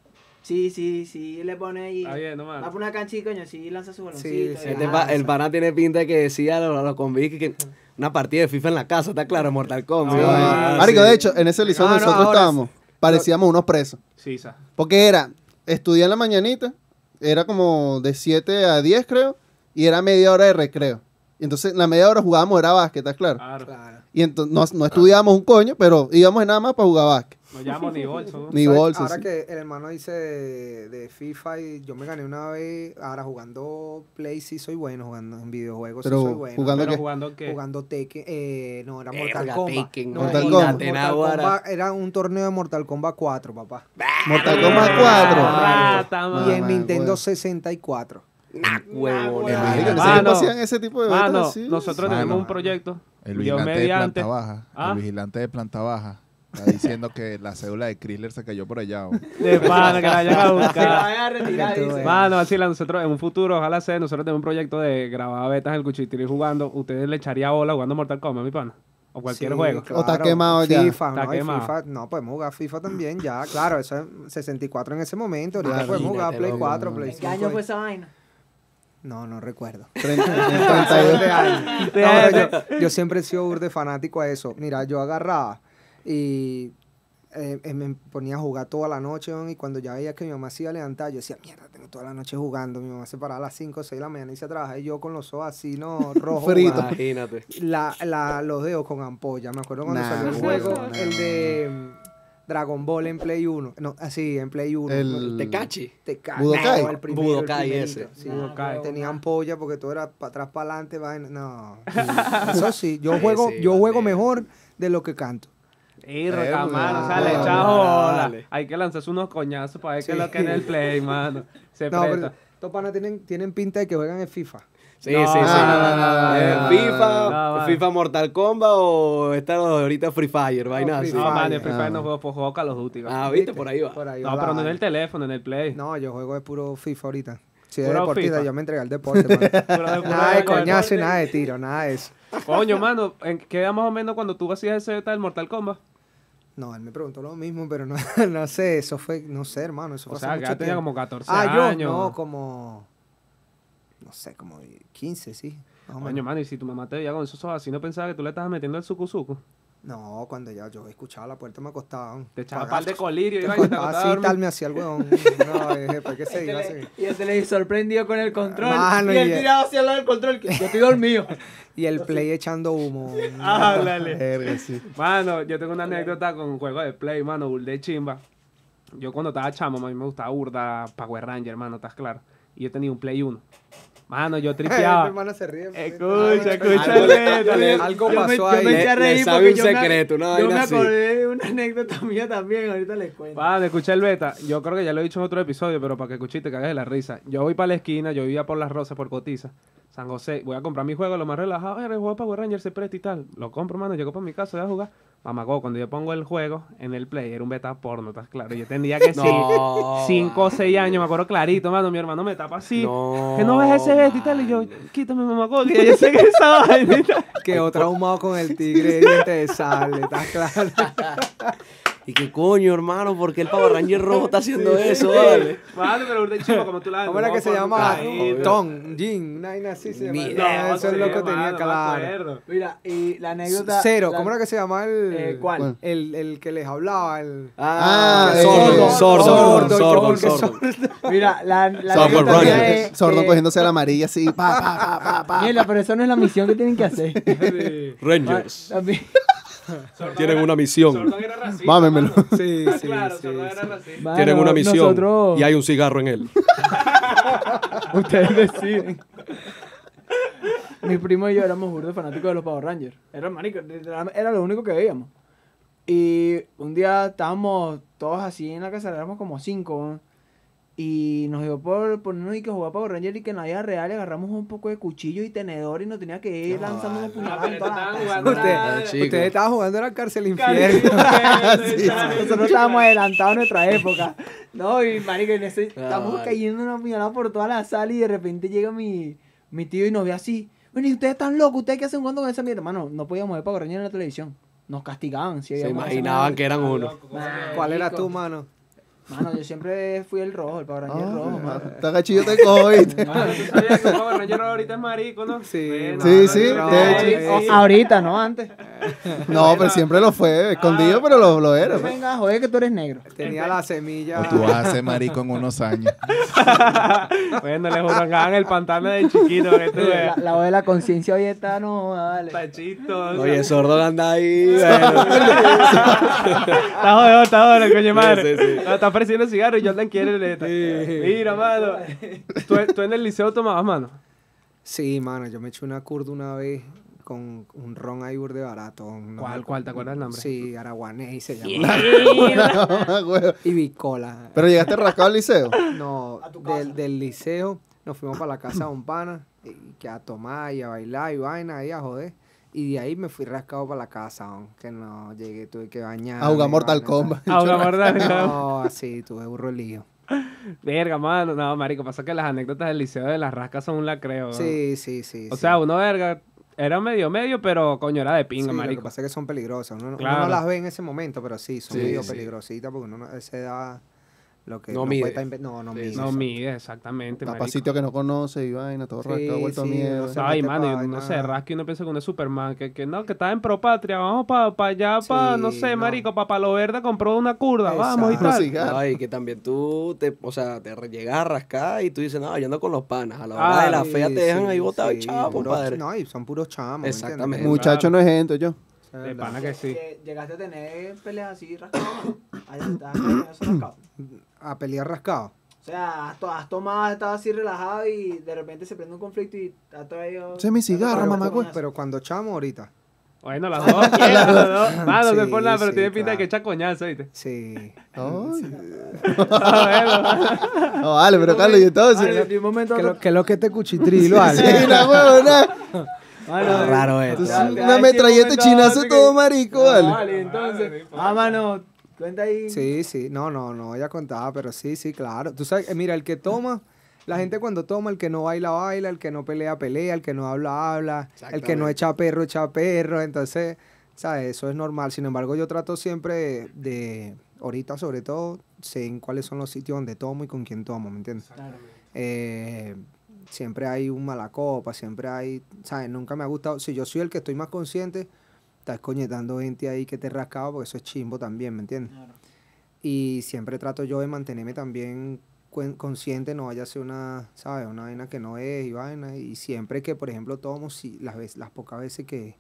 C: Sí, sí, sí, le pone ahí.
E: Está bien, no,
C: Va por una cancha y coño, sí lanza su baloncito.
A: Sí.
D: Este pa- el pana tiene pinta de que decía a los, a los convictos que una partida de FIFA en la casa, está claro, Mortal Kombat.
B: Marico,
D: sí.
B: de hecho, en ese liceo
A: no,
B: nosotros estábamos, parecíamos unos presos.
E: Sí, sa.
B: Porque era, estudié en la mañanita, era como de 7 a 10 creo, y era media hora de recreo. Y entonces la media hora jugábamos, era básquet, ¿estás claro?
E: Claro.
A: Claro.
B: Y entonces no, no estudiábamos un coño, pero íbamos nada más para jugar básquet.
E: No llamo ni bolso. ¿no?
B: Ni bolsa.
A: Ahora
B: sí.
A: que el hermano dice de, de FIFA y yo me gané una vez, ahora jugando Play sí soy bueno, jugando en videojuegos
B: Pero
A: sí soy bueno.
B: jugando
E: Pero
B: qué?
E: jugando qué?
A: Jugando Tekken, eh, no, era Mortal
D: Verga,
A: Kombat.
D: Tekken,
A: No,
B: Mortal
A: Mortal
B: Kombat.
A: Era un torneo de Mortal Kombat 4, papá.
B: Mortal Kombat 4.
E: Rata,
B: Ah,
A: y en Nintendo
B: huevo.
A: 64.
D: Nah,
B: hacían ese tipo de
E: Mano,
B: así.
E: nosotros
F: Mano.
E: tenemos un proyecto.
F: el
E: Dios
F: vigilante de planta baja.
E: Ah.
F: El vigilante de planta baja. Está diciendo que la cédula de Chrysler se cayó por allá. ¿o?
E: De pana, que la vayan a
C: Se la
E: buscar.
C: van a retirar, dice.
E: Mano, así la nosotros en un futuro, ojalá sea, nosotros tenemos un proyecto de grabar betas en el cuchitril jugando. Ustedes le echaría bola jugando Mortal Kombat, mi pana. O cualquier
A: Sí,
E: juego.
B: O está quemado ya.
A: FIFA,
E: Está
A: no, y
E: quemado.
A: FIFA, no, podemos jugar FIFA también ya, claro, eso es 64 en ese momento, ahorita
B: Claro.
A: podemos jugar Play
D: Imagínate,
A: 4,
B: loco.
A: Play
C: ¿En
A: 5.
C: qué año fue esa vaina?
A: No, no recuerdo.
B: 30, en 32
A: de años. No, pero yo, yo siempre he sido burde fanático a eso. Mira, yo agarraba y eh, eh, me ponía a jugar toda la noche weón, y cuando ya veía que mi mamá se iba a levantar, yo decía, mierda, tengo toda la noche jugando. Mi mamá se paraba a las 5 o 6 de la mañana y se trabajaba y yo con los ojos así, ¿no? Rojos.
B: Frito.
D: Imagínate.
A: La, la, los dedos con ampolla. Me acuerdo cuando
B: Nah,
A: salió el juego, el de mm, Dragon Ball en Play 1. No, así, en Play 1.
B: El-
D: Tecachi.
A: Te cae.
B: Budokai.
A: No, el primero, el
D: Budokai
A: primerito,
D: ese.
A: sí.
E: Budokai.
A: Tenía ampolla porque todo era para atrás, para adelante. vaina. No. Eso sí, yo juego,
D: sí,
A: yo juego mejor de lo que canto.
E: Y
B: Eh,
E: mano, o sea, le echa. Hay que lanzarse unos coñazos para ver qué es
A: Sí.
E: lo que es en el play, mano. Se
A: No,
E: presta.
A: pero estos panas tienen, tienen pinta de que juegan en FIFA.
D: Sí,
E: No,
D: sí, sí.
B: no, no, no, no,
D: FIFA,
E: no, vale.
D: FIFA Mortal Kombat o esta ahorita Free Fire, vaina así.
E: No, en Free Fire
B: Ah.
E: no juego, pues juego Call of Duty. ¿vale?
D: Ah, viste, por ahí va.
A: Por ahí
E: no,
A: va
E: pero
A: la
E: no en el teléfono, en el play.
A: No, yo juego de puro FIFA ahorita. Si es
E: Puro
A: deportista,
E: FIFA.
A: yo me entregué al deporte. mano.
E: De-
A: nada de
E: de-
A: coñazo y nada de tiro, nada de eso.
E: Coño, mano, ¿en qué edad más o menos cuando tú hacías ese tal Mortal Kombat?
A: No, él me preguntó lo mismo, pero no, no sé, eso fue, no sé, hermano, eso
E: O
A: fue
E: sea,
A: hace
E: que
A: mucho
E: ya tenía
A: tiempo.
E: como 14
A: Ah, yo,
E: años.
A: no, como, no sé, como 15, sí, más o
E: Coño,
A: menos.
E: mano, y si tu mamá te veía con esos ojos así, ¿no pensaba que tú le estabas metiendo el suku?
A: No, cuando ya yo escuchaba la puerta me acostaba.
E: Te echaba par de colirio y vaina, te acostabas a
A: Así
E: dormir.
A: tal me hacía el huevón. No, eh, después que se iba así.
C: Y el televisor prendido con el control.
A: Mano,
C: y él tirado hacia el lado del control. que Yo estoy dormido.
A: Y el play echando humo.
E: Háblale.
B: Verga, sí.
E: Mano, yo tengo una anécdota con un juego de play, mano, bull de chimba. Yo cuando estaba chamo, a mí me gustaba burda Power Ranger, mano, ¿estás claro? Y yo tenía un Play 1. Mano, yo
A: Mi
E: tripeaba.
A: hermano se ríe. porque-
E: Escucha, escucha,
A: algo-
C: Yo me-
A: pasó ahí.
C: eché a
D: Le-
C: reír
D: le sabe
C: porque
D: un
C: yo me-
D: secreto,
C: Yo me acordé de una anécdota mía también, ahorita les cuento.
E: Mano, escucha el beta. Yo creo que ya lo he dicho en otro episodio, pero para que escuches te cagues de la risa. Yo voy para la esquina, yo vivía por Las Rosas, por Cotiza, San José. Voy a comprar mi juego, lo más relajado. El juego de Power Ranger se presta y tal. Lo compro, mano. Llego para mi casa, voy a jugar. Mamagó, cuando yo pongo el juego en el play, era un beta porno, ¿estás claro? Yo tenía que sí,
D: No,
E: 5 o 6 años, me acuerdo clarito, mano. Mi hermano me tapa así.
D: No,
E: que no ves ese beta y tal. Y yo, quítame, mamagó, que yo sé que esa vaina. y tal.
A: Quedó traumado con el tigre de diente de sal, ¿estás claro?
D: Y que coño, hermano, ¿por qué el Power Ranger rojo está haciendo eso? Vale.
E: Vale, pero de chivo, como tú la
A: ¿Cómo era que se llamaba?
E: Tom.
A: Jin, una vaina así se
D: Ni
A: llama.
D: idea.
A: No, eso es lo que tenía claro.
C: Mira, y la anécdota.
A: Cero,
C: la-
A: ¿cómo era que se llamaba el.
C: Eh, ¿cuál?
A: El, el que les hablaba, el.
B: Ah, eh,
D: sordo, sordo,
A: sordo,
D: sordo,
A: sordo,
D: sordo.
C: Mira, la, la
D: Sordo
C: anécdota
B: Sordo
C: que-
B: cogiéndose a la amarilla así. Pa, pa, pa, pa, pa.
C: Mierda, pero eso no es la misión que tienen que hacer.
D: Rangers
C: También-
D: tienen una misión.
E: Sordo era racista.
B: Mámemelo.
E: mano.
A: Sí, sí,
E: claro,
A: sí,
E: Sordo
A: sí.
E: era racista.
C: Mano,
D: Tienen una misión
C: Nosotros,
D: y hay un cigarro en él.
C: ustedes deciden. Mi primo y yo éramos burdos fanáticos de los Power Rangers. Era, marico, literal- era lo único que veíamos. Y un día estábamos todos así en la casa, éramos como cinco. ¿no? Y nos dio por ponernos y que jugar Power Rangers y que en la vida real agarramos un poco de cuchillo y tenedor y nos tenía que ir lanzando unos puñaladas
E: pero
C: en toda la
E: estaban
C: casa.
E: jugando
A: Usted-
E: nada de-
D: chico.
A: Ustedes estaban jugando en la cárcel infierno.
C: Nosotros estábamos adelantados a nuestra época. No, y marico, en ese, estamos
D: Ay.
C: cayendo una puñalada por toda la sala y de repente llega mi, mi tío y nos ve así. Bueno, y ustedes están locos, ¿ustedes qué hacen jugando con esa mierda? Hermano, no podíamos ver Power Rangers en la televisión. Nos castigaban. Si
D: Se imaginaban que eran uno.
A: ¿Cuál era tu mano?
C: Mano, yo siempre fui el rojo, el Power Ranger
B: Ah,
C: rojo, mano.
B: Está gachillo te cojo, ¿viste?
E: Mano, tú sabías que Power Ranger ahorita es marico, ¿no?
A: Sí,
E: Bueno,
B: Sí, sí,
E: no,
B: de
E: sí,
B: hecho.
E: sí.
C: O- ahorita, no antes.
B: No, pero siempre lo fue. Escondido, pero lo, lo era. pues.
C: Venga, joder, que tú eres negro.
A: Tenía la semilla.
F: O tú vas a ser marico en unos años.
E: Bueno, le jurangaban el pantano de chiquito, que tú
C: La, la voz de la conciencia hoy está, no, dale.
E: Tachito.
D: Oye, sordo anda ahí. bueno.
E: Está jodido, está jodido, coño madre.
D: Sí, sí, sí.
E: No, está ofreciendo cigarro y Jordan quiere neta. Mira, mano. ¿Tú, tú en el liceo tomabas, mano.
A: Sí, mano, yo me eché una curda una vez con un ron ahí burde barato. no
E: ¿Cuál, cuál? ¿Te acuerdas el nombre?
A: Sí, araguanés se llama. Y bicola.
B: pero llegaste rascado al liceo.
A: No, del, del liceo nos fuimos para la casa de un pana y que a tomar y a bailar y vaina y a joder. Y de ahí me fui rascado para la casa, on, que no llegué, tuve que bañar.
B: A jugar Mortal Kombat.
E: Ah, una verdad.
A: No, así, tuve burro el lío.
E: Verga, mano. No, marico, pasa que las anécdotas del liceo de las rascas son un lacreo. weón.
A: Sí, sí, sí.
E: O
A: sí.
E: sea, uno, verga, era medio medio, pero coño, era de pinga,
A: Sí, Lo que
E: marico.
A: pasa es que son peligrosas. Uno, no- uno
E: Claro.
A: no las ve en ese momento, pero sí, son
D: Sí,
A: medio
D: sí.
A: peligrositas porque uno no- a esa edad lo que
D: No mide.
A: estar No, no
D: Sí,
A: mide.
D: sí.
E: No mide, exactamente,
B: Va para
E: marico.
B: sitio que no conoce y vaina, todo
A: Sí,
B: rascado, vuelto
A: sí, no sé.
E: Ay, mano, y
A: pa'
E: uno se rasca y uno piensa que uno es Superman, que, que no, que está en pro patria, vamos para allá, para,
A: Sí,
E: no sé,
A: no.
E: marico, para Palo Verde compró una curda, vamos y
A: Exacto.
E: tal.
B: Sí, claro.
D: Ay, que también tú, te, o sea, te llegas a rascar y tú dices, no, yo ando con los panas. A la hora
E: Ah,
D: de la
A: Sí,
D: fea te dejan
A: sí,
D: ahí botado y
A: puros-
D: compadre.
A: No, y son puros chamos.
D: Exactamente.
B: Muchacho no es gente, yo.
E: De pana que sí.
C: Llegaste a tener peleas así rascadas. Ahí eso rascado.
A: A pelear rascado.
C: O sea, has, to- has tomado, estás así relajado y de repente se prende un conflicto y has traído.
B: Mi cigarro,
C: Pero-
B: mamá, güey.
A: Pero cuando chamo ahorita.
E: Bueno, las dos, quieras, las dos. Mano, no por
A: Sí,
E: nada, pero
A: sí,
E: tiene pinta de que echa coñazo, ¿viste?
A: Sí.
E: Bueno.
B: No, vale, pero Carlos, y entonces.
C: Vale, un momento
A: ¿Qué
C: otro-
A: lo que, lo que te cuchitrilo, Ale?
B: Sí, la huevona.
C: Mano,
D: raro esto.
B: Una
C: sí,
B: metralleta chinazo todo
C: que-
B: marico, vale.
C: Vale, entonces. Ah, mano, cuenta ahí.
A: Sí, sí. No, no, no, ella contaba, pero sí, sí, claro. Tú sabes, eh, mira, el que toma, la gente cuando toma, el que no baila, baila, el que no pelea, pelea, el que no habla, habla, el que no echa perro, echa perro. Entonces, ¿sabes? Eso es normal. Sin embargo, yo trato siempre de, ahorita sobre todo, sé en cuáles son los sitios donde tomo y con quién tomo, ¿me entiendes? Eh, siempre hay un mala copa, siempre hay, ¿sabes? Nunca me ha gustado. Si yo soy el que estoy más consciente, estás coñetando gente ahí que te rascaba, porque eso es chimbo también, ¿me entiendes?
C: Claro.
A: Y siempre trato yo de mantenerme también consciente, no vaya a ser una, ¿sabes? Una vaina que no es y vaina. Y siempre que, por ejemplo, tomo, si, las, veces, las pocas veces que,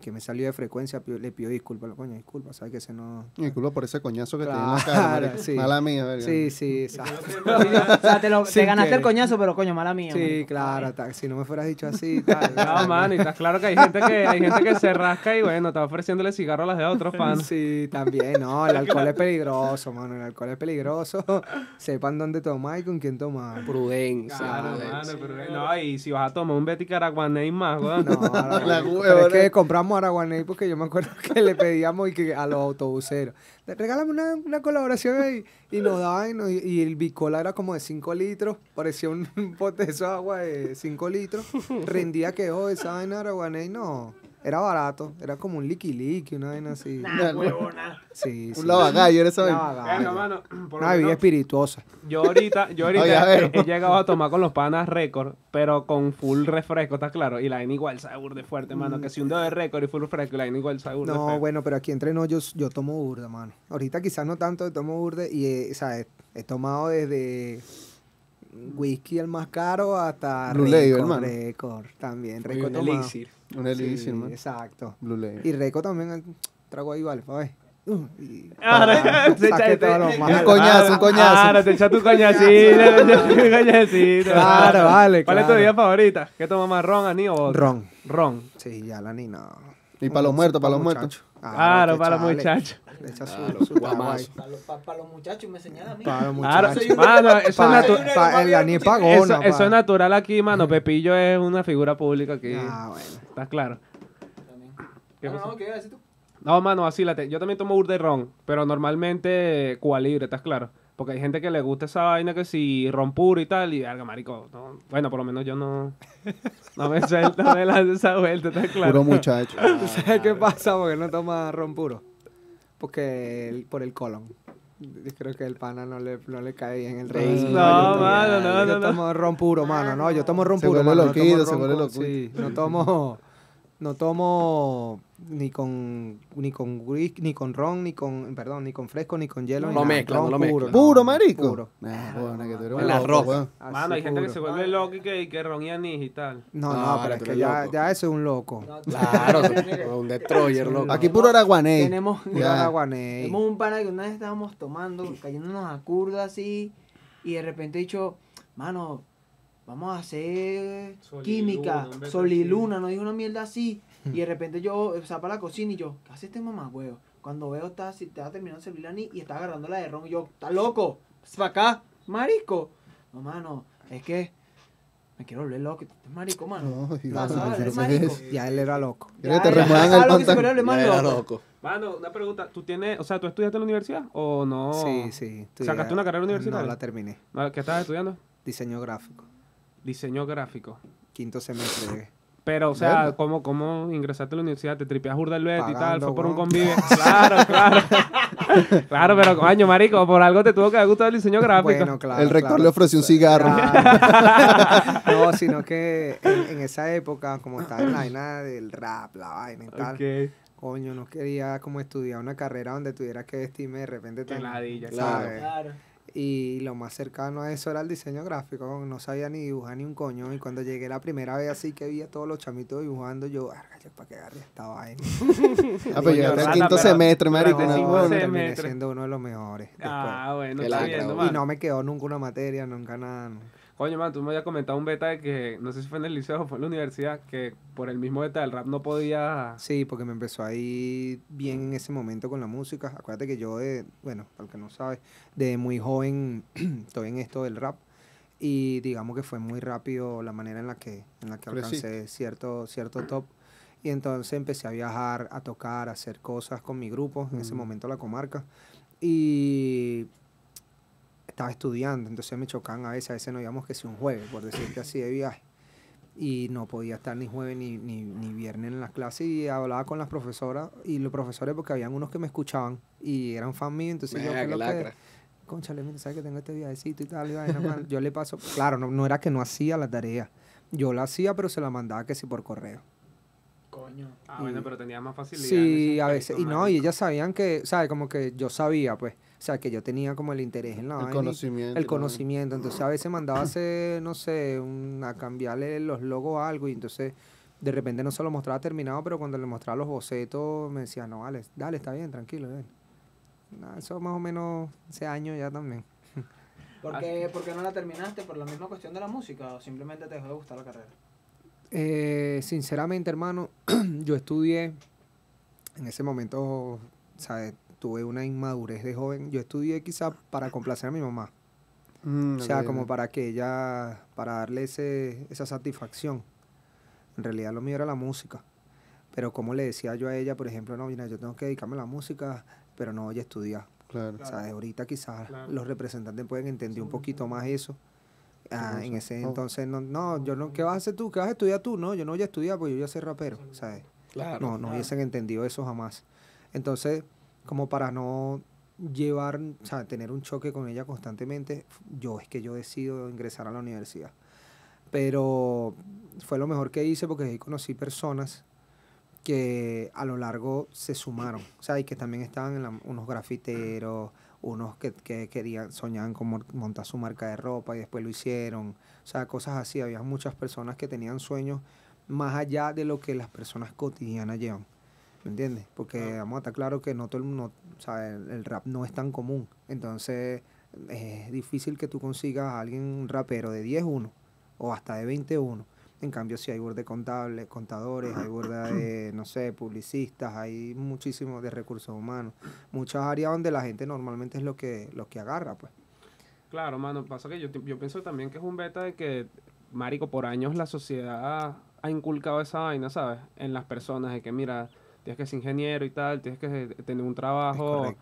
A: que me salió de frecuencia, le pido disculpas, coño, disculpas, ¿sabes? Que ese no...
B: Disculpa por ese coñazo que te en la
A: Claro,
B: cara. marico.
A: sí.
B: Mala mía, verga.
A: Sí, sí, exacto.
C: o sea, te, lo, te ganaste el coñazo, pero coño, mala mía.
A: Sí,
C: marico.
A: claro, ta- si no me fueras dicho así, tal.
E: No, mano, y estás claro que hay gente que, hay gente que se rasca y bueno, está ofreciéndole cigarro a las de otros panos.
A: Sí, también, no, el alcohol es peligroso, mano, el alcohol es peligroso. Sepan dónde tomar y con quién tomar.
D: Prudencia.
E: Claro,
D: prudencia.
E: mano, pero no, y si vas a tomar un Betty Caraguaney más, weón.
A: No, pero
B: huevona.
A: es que compramos Araguaney porque yo me acuerdo que le pedíamos y que a los autobuseros, "Te- regálame una, una colaboración ahí. Y nos daban, y, y el bicola era como de 5 litros, parecía un bote de agua de 5 litros. Rendía que, oh, esa vaina Araguaney, no. Era barato, era como un liqui una vaina así.
C: Nah, huevona.
A: Sí, sí.
B: Un lavagallo, era esa vaina.
A: Lavagallo.
E: Venga, mano, por lo
A: Una bebida
E: menos-
A: espirituosa.
E: Yo ahorita, yo ahorita
B: Oye, a ver.
E: he, he llegado a tomar con los panas récord, pero con full refresco, ¿estás claro? Y la vaina igual sabe de fuerte, mano. Que si un dedo de récord y full refresco, la vaina igual sabe de
A: Mm. No,
E: fuerte.
A: bueno, pero aquí entre nos yo, yo tomo burda, mano. Ahorita quizás no tanto, tomo burda y eh, o sea, he, he tomado desde whisky el más caro hasta
B: Blue Label,
A: récord,
B: hermano.
A: récord también, récord
D: un
A: tomado.
D: elixir.
B: Un elixir,
A: Sí,
B: man.
A: Exacto.
B: Blue Label.
A: Y récord también trago ahí, vale, pa' ver. Uh, y-
E: Ahora,
A: pa-
E: se
A: saque
E: echa-
A: todo lo
E: te-
A: malo.
B: Un coñazo, un coñazo.
E: Claro, te echas tu coñacito, te.
A: Claro, vale,
E: ¿Cuál es tu bebida favorita? ¿Qué tomas más, ron, anís o vodka?
A: Ron.
E: Ron.
A: Sí, ya la ni no.
B: Y para los muertos, para los muertos.
A: muchachos.
E: Claro, para los muchachos.
A: Le echa su,
D: Claro,
A: su trago ahí.
D: guamazo.
C: Para los, pa- pa' los muchachos, me señala a mí.
A: Para los
E: Claro,
A: muchachos.
E: mano, eso es natural.
A: pa- el anís pagona.
E: Eso, eso
A: pa.
E: es natural aquí, mano. Pepillo es una figura pública aquí.
A: Ah, bueno.
E: ¿Estás claro?
C: También.
E: ¿Qué
C: Ah, no, ¿qué ibas a decir tú?
E: No, mano, vacílate. Yo también tomo burda de ron, pero normalmente Cuba Libre, ¿estás claro? Porque hay gente que le gusta esa vaina que si ron puro y tal, y verga, marico. no. Bueno, por lo menos yo no. No me suelto, no me lanzo esa vuelta, ¿estás claro?
B: Puro muchacho.
A: ¿Sabes qué pasa? Porque no toma ron puro. Porque el- por el colon. Yo creo que el pana no le, no le cae bien el. Yo
E: No,
A: tomo-
E: mano, no,
A: Yo
E: no, no.
A: tomo ron puro, mano. No, yo tomo ron
B: Se
A: puro.
B: vuelve loquito, se vuelve
A: con-
B: loquito.
A: Sí, no tomo. No tomo ni con ni con whisky, ni con ron, ni con perdón, ni con fresco, ni con hielo.
D: No
A: ni
D: lo
A: nada.
D: mezcla, no
A: Ron
D: lo mezcla.
A: puro,
B: ¿Puro,
A: no,
B: marico?
A: Puro.
B: Nah, bueno, que tú eres un
D: El
B: loco,
D: arroz.
E: Mano, hay gente que se vuelve loco y que, y que ron y anís y tal.
A: No,
D: No,
A: no, pero es que ya, ya eso es un loco.
C: No,
D: Claro, un destroyer, loco.
B: Aquí puro araguaney.
C: Tenemos,
A: Puro
B: Ya.
A: araguaney.
C: tenemos un pana que una vez estábamos tomando, cayéndonos a curda así, y de repente he dicho, mano, vamos a hacer
E: Sol y
C: química,
E: luna,
C: sol y luna, nos dijo una mierda así, y de repente yo, o sea, para la cocina y yo, ¿qué hace este mamá, huevo? Cuando veo, está, si te va terminando de servir la ni y está agarrando la de ron, y yo, ¿está loco? ¿Es para acá? ¿Marico? No, mano, es que me quiero volver loco, ¿es marico, mano?
B: No,
C: Vas a
B: no,
C: ver,
B: no
C: marico.
A: Ya él era loco.
B: Quiero que te
C: Ya,
B: remuevan
C: ya,
B: el pantalón.
D: Ya era
C: loco.
D: loco.
E: Mano, una pregunta. ¿Tú tienes, o sea, tú estudiaste en la universidad o no?
A: Sí, sí. estudié-
E: ¿Sacaste una carrera universitaria?
A: No, la terminé.
E: No, ¿Qué estás estudiando?
A: Diseño gráfico.
E: Diseño gráfico.
A: Quinto semestre llegué.
E: Pero, o sea. ¿cómo, ¿cómo ingresaste a la universidad? ¿Te tripeas burda el bet y tal? ¿Fue por un convive? claro, claro. claro, pero, coño, marico, por algo te tuvo que haber gustado el diseño gráfico.
A: Bueno, claro.
B: El rector
A: claro.
B: le ofreció un cigarro.
A: Claro. no, sino que en, en esa época, como estaba en la vaina del rap, la vaina y tal,
E: Ok.
A: coño, no quería como estudiar una carrera donde tuviera que vestirme de repente tan...
E: ladilla,
D: Claro.
C: Claro.
A: Y lo más cercano a eso era el diseño gráfico. No sabía ni dibujar ni un coño. Y cuando llegué la primera vez así que vi a todos los chamitos dibujando, yo, "Verga, yo para qué agarré esta vaina.
B: Ah, pero llegaste al
E: rata,
B: quinto
E: pero-
B: semestre, marico. no,
A: terminé siendo uno de los mejores. después.
E: Ah, bueno, está viendo,
A: y no me quedó nunca una materia, nunca nada.
E: Coño, man, tú me habías comentado un beta de que, no sé si fue en el liceo o fue en la universidad, que por el mismo beta del rap no podía...
A: Sí, porque me empezó a ir bien en ese momento con la música. Acuérdate que yo, de, bueno, para el que no sabe, de muy joven estoy en esto del rap. Y digamos que fue muy rápido la manera en la que, en la que alcancé cierto, cierto top. Y entonces empecé a viajar, a tocar, a hacer cosas con mi grupo, en ese
B: Mm.
A: momento la comarca. Y estaba estudiando, entonces me chocaban a veces, a veces nos íbamos que si un jueves, por decirte así, de viaje. Y no podía estar ni jueves ni, ni, ni viernes en las clases y hablaba con las profesoras y los profesores porque habían unos que me escuchaban y eran fan míos, entonces yo
D: Mira,
A: lo que, conchale, mira, sabes que tengo este viajecito y tal, y vaina, man". yo le paso, claro, no, no era que no hacía la tarea, yo la hacía pero se la mandaba que sí por correo.
C: Coño.
E: Ah, bueno, pero tenía más facilidad.
A: Sí, a veces. Y no, y ellas sabían que, ¿sabes? Como que yo sabía, pues. O sea, que yo tenía como el interés en la
B: El
A: vaina
B: conocimiento.
A: El conocimiento. Entonces a veces mandaba a hacer, no sé, un- a cambiarle los logos a algo y entonces de repente no se lo mostraba terminado, pero cuando le mostraba los bocetos me decía, no, vale, dale, está bien, tranquilo. ven". Nada, eso más o menos ese año ya también.
C: ¿Por qué, por qué no la terminaste? ¿Por la misma cuestión de la música o simplemente te dejó de gustar la carrera?
A: Eh, sinceramente, hermano, yo estudié, en ese momento, ¿sabes? Tuve una inmadurez de joven. Yo estudié quizá para complacer a mi mamá.
B: Mm,
A: O sea, como para que ella, para darle ese, esa satisfacción. En realidad lo mío era la música. Pero como le decía yo a ella, por ejemplo, no, mira, yo tengo que dedicarme a la música, pero no voy a estudiar.
B: Claro.
A: O sea, ahorita quizás
E: Claro.
A: los representantes pueden entender un poquito más eso. Ah, en ese
B: Oh.
A: entonces, no, no, yo no, ¿qué vas a hacer tú? ¿Qué vas a estudiar tú? No, yo no voy a estudiar porque yo voy a ser rapero, ¿sabes?
D: Claro.
A: no, no hubiesen entendido eso jamás. Entonces, como para no llevar, o sea, tener un choque con ella constantemente, yo es que yo decido ingresar a la universidad. Pero fue lo mejor que hice porque ahí conocí personas que a lo largo se sumaron, o sea, y que también estaban en la- unos grafiteros, unos que, que querían, soñaban con montar su marca de ropa y después lo hicieron, o sea, cosas así, había muchas personas que tenían sueños más allá de lo que las personas cotidianas llevan, ¿me entiendes? Porque vamos a estar claro que no todo el mundo, o sea, el, el rap no es tan común, entonces es difícil que tú consigas a alguien un rapero de 10-1 o hasta de 21. En cambio, si hay burda de contables, contadores, hay burda de, no sé, publicistas, hay muchísimo de recursos humanos. Muchas áreas donde la gente normalmente es lo que, lo que agarra, pues.
E: Claro, mano, pasa que yo, yo pienso también que es un beta de que, marico, por años la sociedad ha inculcado esa vaina, ¿sabes? En las personas, de que, mira, tienes que ser ingeniero y tal, tienes que tener un trabajo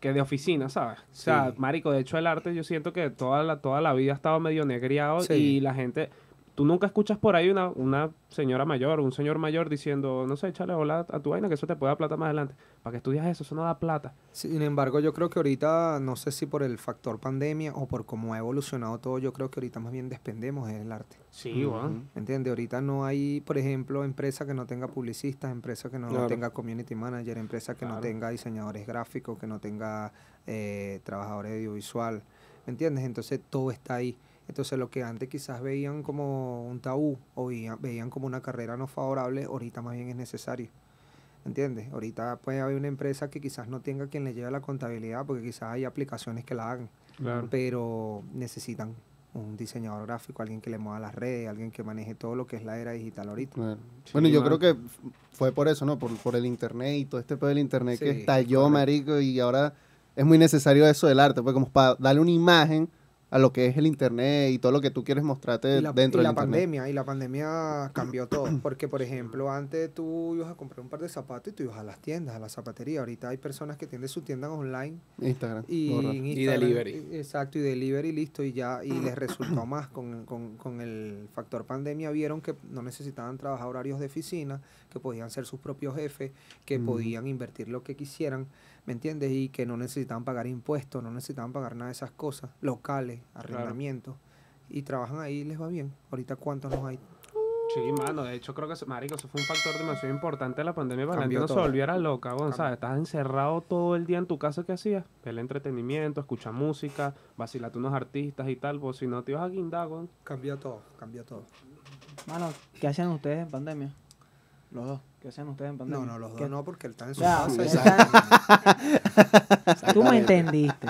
E: que de oficina, ¿sabes? O sea, marico, de hecho el arte yo siento que toda la, toda la vida ha estado medio negriado
A: Sí.
E: y la gente... Tú nunca escuchas por ahí una, una señora mayor, un señor mayor diciendo, no sé, échale hola a tu vaina que eso te puede dar plata más adelante. ¿Para que estudias eso? Eso no da plata.
A: Sin embargo, yo creo que ahorita, no sé si por el factor pandemia o por cómo ha evolucionado todo, yo creo que ahorita más bien despendemos del arte.
E: Sí, weón.
A: ¿Me entiendes? Ahorita no hay, por ejemplo, empresa que no tenga publicistas, empresa que no
D: Claro.
A: tenga community manager, empresa que no tenga diseñadores gráficos, que no tenga eh, trabajadores de audiovisual. ¿Me entiendes? Entonces todo está ahí. Entonces lo que antes quizás veían como un tabú o veían, veían como una carrera no favorable, ahorita más bien es necesario. ¿Entiendes? Ahorita puede haber una empresa que quizás no tenga quien le lleve la contabilidad porque quizás hay aplicaciones que la hagan
E: Claro.
A: pero necesitan un diseñador gráfico, alguien que le mueva las redes, alguien que maneje todo lo que es la era digital ahorita.
E: Sí,
B: bueno, yo creo que fue por eso, ¿no? Por, por el internet y todo este pedo del internet que estalló,
A: correcto.
B: marico, y ahora es muy necesario eso del arte, pues como para darle una imagen a lo que es el internet y todo lo que tú quieres mostrarte
A: Y la,
B: dentro
A: y
B: del
A: la
B: internet.
A: pandemia, y la pandemia cambió todo, porque por ejemplo, antes tú ibas a comprar un par de zapatos y tú ibas a las tiendas, a la zapatería. Ahorita hay personas que tienen su tienda online
B: Instagram.
A: y, en
D: Y
A: Instagram,
D: delivery.
A: y- Exacto, y delivery listo, y ya, y les resultó más con, con, con el factor pandemia, vieron que no necesitaban trabajar horarios de oficina, que podían ser sus propios jefes, que
B: Ujú.
A: podían invertir lo que quisieran, ¿me entiendes? Y que no necesitaban pagar impuestos, no necesitaban pagar nada de esas cosas, locales, arrendamientos, y trabajan ahí y les va bien. Ahorita cuántos nos hay.
E: Sí, mano, de hecho creo que, eso- marico, eso fue un factor demasiado importante de la pandemia para que la
A: Cambió
E: gente no se volviera loca. ¿sabes? Estás encerrado todo el día en tu casa, ¿qué hacías? El entretenimiento, escuchar música, vacilarte unos artistas y tal, pues si no te ibas a guindar.
A: Cambió todo, cambió todo.
C: Mano, ¿qué hacían ustedes en pandemia? Los dos. ¿Qué hacían ustedes en pandemia?
A: No, no, los
C: ¿Qué-
A: dos no, porque él está en su casa.
C: está- Tú me entendiste.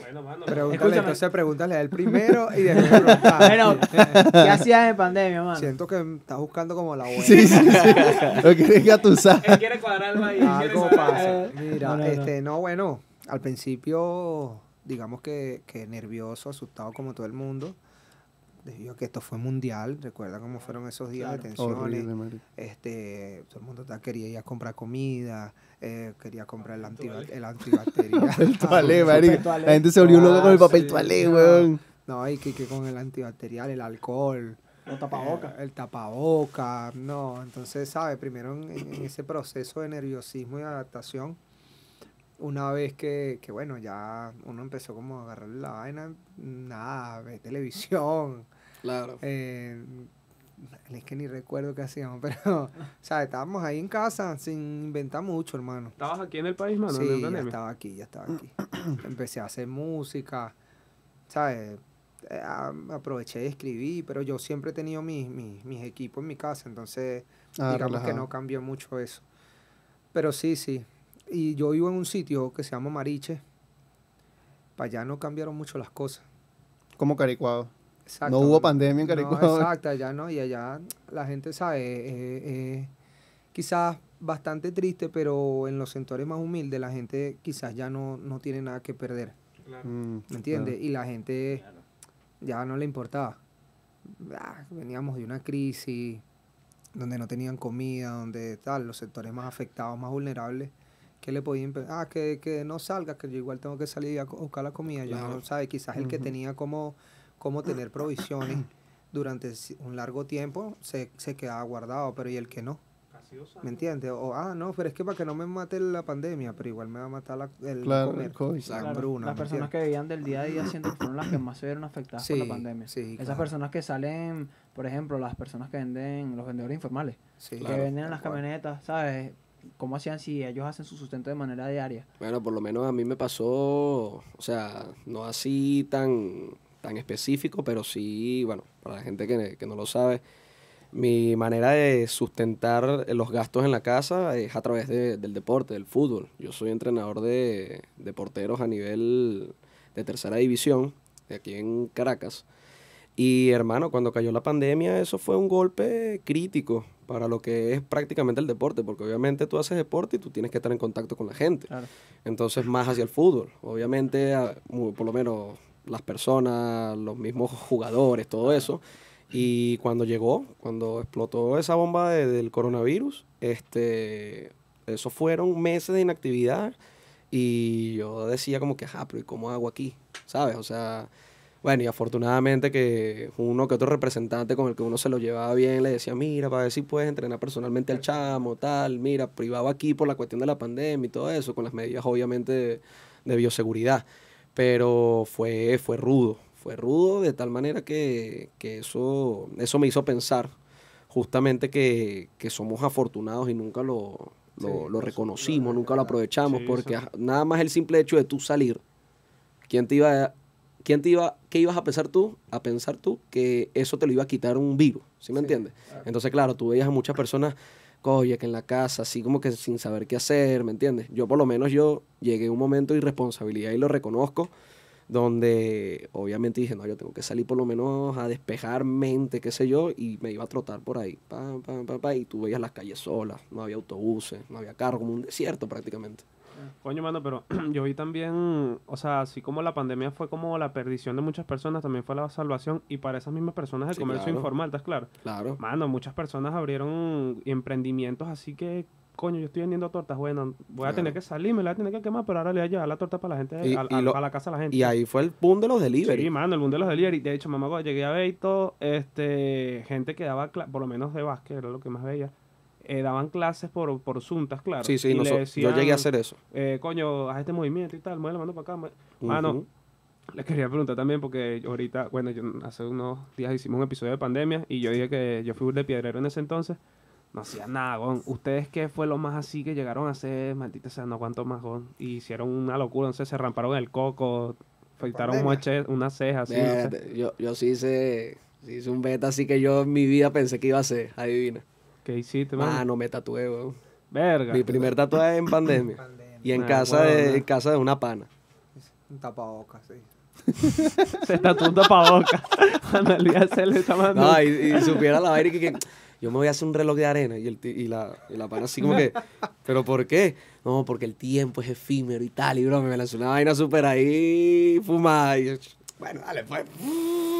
E: Bueno, mano,
A: Pregúntale,
C: Escúchame.
A: entonces pregúntale a él primero y después.
C: Bueno, ¿qué hacías en pandemia, mano?
A: Siento que estás buscando como la buena.
B: Sí, sí, sí. Lo quieres sabes.
E: Él quiere cuadrar algo ahí.
A: Algo pasa. Mira,
C: No, no, no.
A: este, no, bueno, al principio, digamos que, que nervioso, asustado como todo el mundo, debido a que esto fue mundial, recuerda cómo fueron esos días de tensiones,
B: Horrible, marico.
A: este, todo el mundo quería ir a comprar comida, eh, quería comprar el, antiba- el antibacterial.
B: El toalé,
A: Ah,
B: marico.
C: toalé.
B: La gente se volvió loca con el papel
A: sí,
B: toalé,
A: no.
B: weón.
A: No, y que, que con el antibacterial, el alcohol,
C: Los tapabocas.
A: el tapaboca, no, entonces, ¿sabes? Primero en ese proceso de nerviosismo y adaptación, una vez que, que, bueno, ya uno empezó como a agarrar la vaina, nada, ver televisión,
D: Claro.
A: eh, es que ni recuerdo qué hacíamos, pero, ¿sabes? Estábamos ahí en casa sin inventar mucho, hermano.
E: ¿Estabas aquí en el país, mano? en
A: Sí, ya estaba aquí, ya estaba aquí. Empecé a hacer música, ¿sabes? Eh, a- aproveché y escribí, pero yo siempre he tenido mis, mis, mis equipos en mi casa, entonces
B: Ah,
A: digamos que no cambió mucho eso. Pero sí, sí. Y yo vivo en un sitio que se llama Mariche. Para allá no cambiaron mucho las cosas.
B: Como caricuado.
A: Exacto.
B: No hubo pandemia en
A: No,
B: Caricuado.
A: exacto, allá no. Y allá la gente sabe, eh, eh, quizás bastante triste, pero en los sectores más humildes la gente quizás ya no, no tiene nada que perder.
E: Claro.
B: Mm,
A: ¿Me entiendes? Y la gente ya no le importaba. Ah, veníamos de una crisis donde no tenían comida, donde tal, los sectores más afectados, más vulnerables, que le podían impe- ah, que, que no salga, que yo igual tengo que salir a buscar la comida. Yo no, sabe, quizás el que tenía como, como tener provisiones durante un largo tiempo se, se quedaba guardado, pero y el que no. ¿Me entiendes? O, ah, no, pero es que para que no me mate la pandemia, pero igual me va a matar la, el
B: Claro,
A: comer.
B: el COVID.
A: la hambruna,
C: las
A: ¿me
C: personas que vivían del día a día siento que fueron las que más se vieron afectadas por la pandemia.
A: sí,
C: Esas
A: claro.
C: personas que salen, por ejemplo, las personas que venden, los vendedores informales,
A: Sí.
C: que
D: Claro,
C: venden en las camionetas, ¿sabes? ¿Cómo hacían si ellos hacen su sustento de manera diaria?
D: Bueno, por lo menos a mí me pasó, o sea, no así tan, tan específico, pero sí, bueno, para la gente que, que no lo sabe, mi manera de sustentar los gastos en la casa es a través de- del deporte, del fútbol. Yo soy entrenador de, de porteros a nivel de tercera división, de aquí en Caracas. Y hermano, cuando cayó la pandemia, eso fue un golpe crítico para lo que es prácticamente el deporte, porque obviamente tú haces deporte y tú tienes que estar en contacto con la gente.
C: Claro.
D: Entonces, más hacia el fútbol. Obviamente, por lo menos las personas, los mismos jugadores, todo eso. Y cuando llegó, cuando explotó esa bomba de- del coronavirus, este, eso fueron meses de inactividad. Y yo decía como que, ajá, pero ¿y cómo hago aquí? ¿Sabes? O sea, bueno, y afortunadamente que uno que otro representante con el que uno se lo llevaba bien le decía, mira, para ver si puedes entrenar personalmente al chamo, tal, mira, privado aquí por la cuestión de la pandemia y todo eso, con las medidas obviamente de, de bioseguridad. Pero fue, fue rudo, fue rudo de tal manera que, que eso, eso me hizo pensar justamente que, que somos afortunados y nunca lo, lo,
A: Sí,
D: lo
A: eso,
D: reconocimos, nunca lo aprovechamos,
E: Sí,
D: porque nada más el simple hecho de tú salir, ¿quién te iba a, quién te iba, qué ibas a pensar tú? A pensar tú que eso te lo iba a quitar un virus, ¿sí me
A: Sí,
D: entiendes?
A: claro.
D: Entonces, claro, tú veías a muchas personas, coye, que en la casa, así como que sin saber qué hacer, ¿me entiendes? Yo por lo menos yo llegué a un momento de irresponsabilidad y lo reconozco, donde obviamente dije, no, yo tengo que salir por lo menos a despejar mente, qué sé yo, y me iba a trotar por ahí, pa, pa, pa, pa, y tú veías las calles solas, no había autobuses, no había carro, como un desierto prácticamente.
E: Coño, mano, pero yo vi también, o sea, así como la pandemia fue como la perdición de muchas personas, también fue la salvación. Y para esas mismas personas el
D: Sí,
E: comercio
D: claro.
E: informal, ¿estás claro?
D: Claro.
E: Mano, muchas personas abrieron emprendimientos así que, coño, yo estoy vendiendo tortas, bueno, voy a tener que salir, me la voy a tener que quemar, pero ahora le voy a llevar la torta para la gente,
D: Y-
E: a,
D: y
E: a-
D: lo-
E: a la casa de la gente.
D: Y ahí fue el boom de los delivery.
E: Sí, mano, el mundo de los delivery. De hecho, mamá, cuando llegué a todo, este, gente que daba, por lo menos de básquet, era lo que más veía, eh, daban clases por, por ¿estás claro?
D: Sí, sí,
E: Y le
D: noso- yo llegué a hacer eso.
E: eh, coño, haz este movimiento y tal, mueve la mano para acá. Mano,
D: Ujú.
E: les quería preguntar también porque ahorita, bueno, yo hace unos días hicimos un episodio de pandemia y yo dije que yo fui de piedrero en ese entonces. No hacía nada, gon. ¿Ustedes qué fue lo más así que llegaron a hacer? Maldita sea, no aguanto más, gon. Y hicieron una locura, no sé, se ramparon el coco, afeitaron un
A: Pandemia.
E: moche, unas cejas, así, no sé.
D: Yo, yo sí hice, sí hice un beta así que yo en mi vida pensé que iba a hacer, adivina.
E: ¿Qué hiciste, mano?
D: Mano, me tatué, weón.
E: Verga.
D: Mi primer tatuaje en pandemia.
A: Pandemia.
D: Y en
E: Nah,
D: casa de, en casa de una pana.
A: Un tapabocas, sí.
E: Se tatuó un tapaboca. Cuando el día se le está mandando.
D: No, y, y supiera la vaina y que, que yo me voy a hacer un reloj de arena. Y, el, ti- y, la, y la pana así como que, ¿pero por qué? No, porque el tiempo es efímero y tal. Y bro, me lanzó una vaina súper ahí fumada. Y yo, bueno, dale, pues.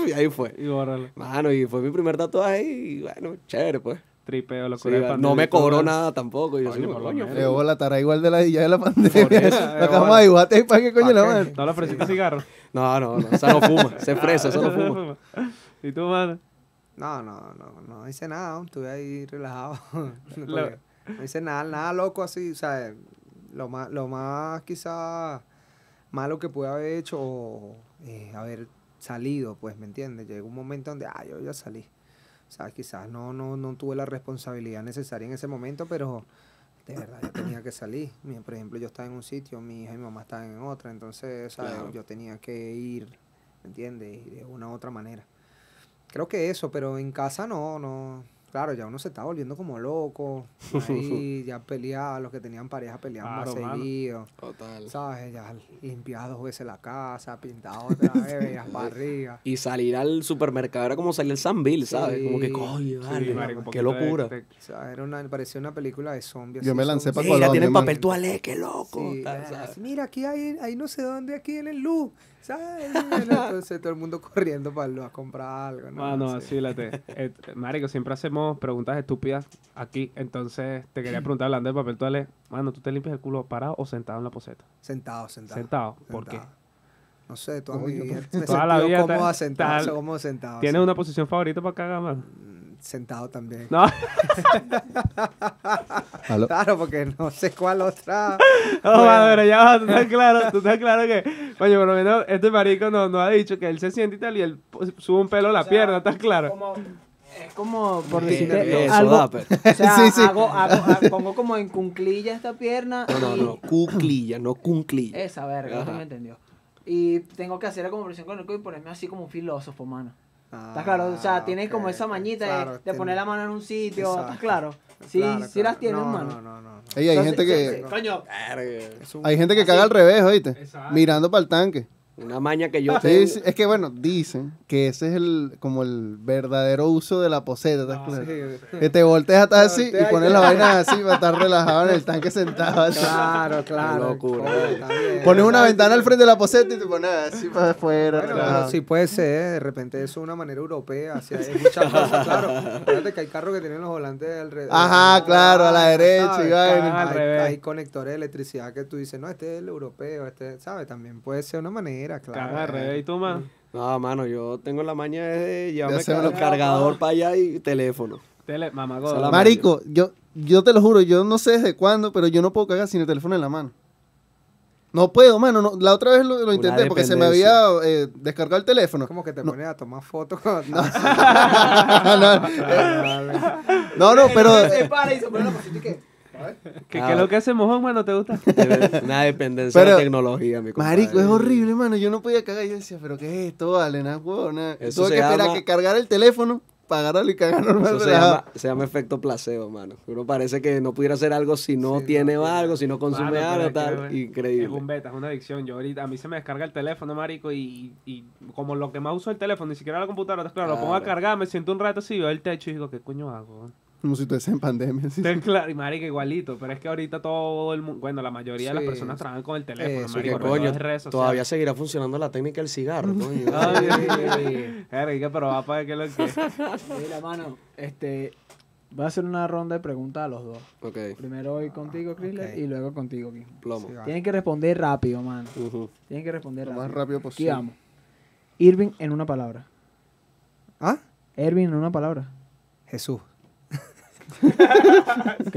D: Y ahí fue.
E: Y bórralo.
D: Mano, y fue mi primer tatuaje y bueno, chévere, pues.
E: Tripeo,
D: Sí, no me cobró nada tampoco. Y yo,
E: Coño.
B: Eh, estará igual de la de la pandemia.
A: eso,
B: la
A: bola.
B: de iguate para qué coño
A: ¿Pa'
B: la madre.
E: ¿No le ofreciste cigarro?
D: No, no, no, esa no fuma, se fresa, esa no fuma.
E: ¿Y tú, mano?
A: No, no, no, no hice nada, estuve ahí relajado. No hice nada, nada loco así, o sea, lo más, lo más quizá malo que pude haber hecho o eh, haber salido, pues, ¿me entiendes? Llegó un momento donde, ah, yo ya salí. O sea, quizás no, no, no tuve la responsabilidad necesaria en ese momento, pero de verdad yo tenía que salir. Por ejemplo, yo estaba en un sitio, mi hija y mi mamá estaban en otra, entonces, ¿sabes?
D: Claro.
A: Yo tenía que ir, ¿me entiendes? Y de una u otra manera. Creo que eso, pero en casa no, no. Claro, ya uno se está volviendo como loco. Ahí ya peleaba, los que tenían pareja peleaban más
E: Claro, mano.
A: seguido.
D: Total.
A: ¿Sabes? Ya limpiado dos veces la casa, pintado otra vez, veías para arriba.
D: Y salir al supermercado era como salir al San Bill, ¿sabes? Como que,
A: Sí.
D: coño,
E: Sí, marico,
D: qué
E: poquito de-
D: locura.
E: de-
A: O sea, era una, parecía una película de zombies.
B: Yo
A: así,
B: me lancé
A: zombies.
B: pa'
D: Mira, tienen
B: man.
D: papel toalé, qué loco.
A: Sí,
D: tal, ¿sabes?
A: mira, aquí hay, ahí no sé dónde, aquí en el luz, ¿sabes? Entonces todo el mundo corriendo para el luz a comprar algo, ¿no?
E: Mano,
A: Sí.
E: así late. Eh, Marico, siempre hacemos preguntas estúpidas aquí. Entonces, te quería preguntar, hablando de papel toalé. Mano, ¿tú te limpias el culo parado o sentado en la poseta?
A: Sentado, sentado.
E: Sentado. ¿Por qué?
A: No sé, toda mi vida. Me he
E: toda la vida
A: cómodo sentado, cómodo sentado.
E: ¿Tienes
A: sí.
E: una posición favorita para cagar, mano?
A: Mm, sentado también.
E: No.
A: Claro, porque no sé cuál otra.
E: no, mano, pero ya va, tú estás claro, tú estás claro que, coño, por lo menos este marico nos no ha dicho que él se siente y tal y él sube un pelo a la
C: O sea,
E: pierna, ¿estás claro?
C: Como, es como, por decirte,
D: Eso,
C: algo,
D: Dapper.
C: o sea,
B: Sí, sí.
C: hago- hago- ha- pongo como en cunclilla esta pierna
D: No, no,
C: y-
D: no. Cuclilla, no cunclilla.
C: Esa verga, no me entendió. Y tengo que hacer la conversión con el codo y ponerme así como un filósofo, mano. ¿Estás claro? O sea, tienes como esa mañita de-
A: Ah, Claro,
C: de,
A: tiene-
C: poner la mano en un sitio,
A: Exacto.
C: ¿estás claro? Sí,
A: Claro,
C: sí las tienes,
A: no,
C: mano.
A: No, no, no. no.
B: Ey, hay
C: Entonces,
B: gente que
C: Coño,
B: hay gente que caga al revés, ¿oíste?
E: Exacto.
B: Mirando para el tanque.
D: Una maña que yo
B: Sí,
D: tengo.
B: sí, es que bueno, dicen que ese es el como el verdadero uso de la poseta, ¿estás
E: Ah,
B: claro?
A: Sí.
B: Que te volteas hasta así y pones la vaina así para estar relajado en el tanque sentado. así.
A: Claro, claro.
D: locura.
B: Pones una ventana al frente de la poseta y te pones así para afuera.
A: Bueno, pero sí puede ser, de repente eso es una manera europea, así hay muchas cosas, claro. Fíjate que hay carros que tienen los volantes alrededor.
B: Ajá, claro, a la
A: ¿sabes?
B: derecha y vaina.
A: Hay,
E: revés.
A: hay conectores de electricidad que tú dices, no, este es el europeo, este, ¿sabes? También puede ser una manera, claro.
E: Revés. ¿Y tú, man?
D: No, mano, yo tengo la maña de llevarme el cargador para allá y teléfono.
E: Tele, mamá,
D: la-
B: Marico, yo, yo te lo juro, yo no sé desde cuándo, pero yo no puedo cagar sin el teléfono en la mano. No puedo, mano. no- la otra vez lo, lo intenté porque se me había eh, descargado el teléfono.
A: Como que te
B: No.
A: pones a tomar fotos. con- No,
B: no, no, no, pero
C: se para y se pone la cosita y que...
E: ¿Qué,
D: Ah.
E: qué es lo que hace mojón, mano? ¿Te gusta?
D: Una dependencia de
B: Pero-
D: tecnología, mi compadre.
B: Marico, es horrible, mano. Yo no podía cagar. Yo decía, ¿pero qué es esto? Vale, nada, huevo, nada.
D: Eso
B: Tuve que esperar
D: llama-
B: que cargara el teléfono para agarrarlo y cagar normal.
D: Eso se llama, se llama efecto placebo, mano. Uno parece que no pudiera hacer algo si no
A: Sí,
D: tiene
A: no,
D: algo, si no consume
E: Mano,
D: algo, tal.
E: güey, Es
D: Increíble.
E: un beta, es una adicción. Yo ahorita, a mí se me descarga el teléfono, marico, y, y como lo que más uso es el teléfono, ni siquiera la computadora, ¿estás claro, lo pongo a
D: Claro.
E: cargar, me siento un rato así, veo el techo y digo, ¿qué coño hago?
B: Como si estuviese en pandemia.
E: Está claro, y marico, igualito, pero es que ahorita todo el mundo, bueno, la mayoría de las
A: Sí.
E: personas trabajan con el teléfono,
A: Eso,
E: marico,
D: Que coño,
E: redes
D: todavía seguirá funcionando la técnica del cigarro, coño.
E: Ay, Verga, pero va para que lo que...
C: Mira, mano, este... Voy a hacer una ronda de preguntas a los dos.
D: ok,
C: Primero hoy contigo,
A: Ok.
C: y luego contigo, Kim.
D: plomo.
A: Sí.
C: Tienen que responder rápido, mano. Tienen que responder
B: Lo
C: rápido.
B: más rápido
C: Aquí
B: posible.
C: vamos. Irving en una palabra.
A: ¿Ah?
C: Irving en una palabra.
A: Jesús.
C: Ok.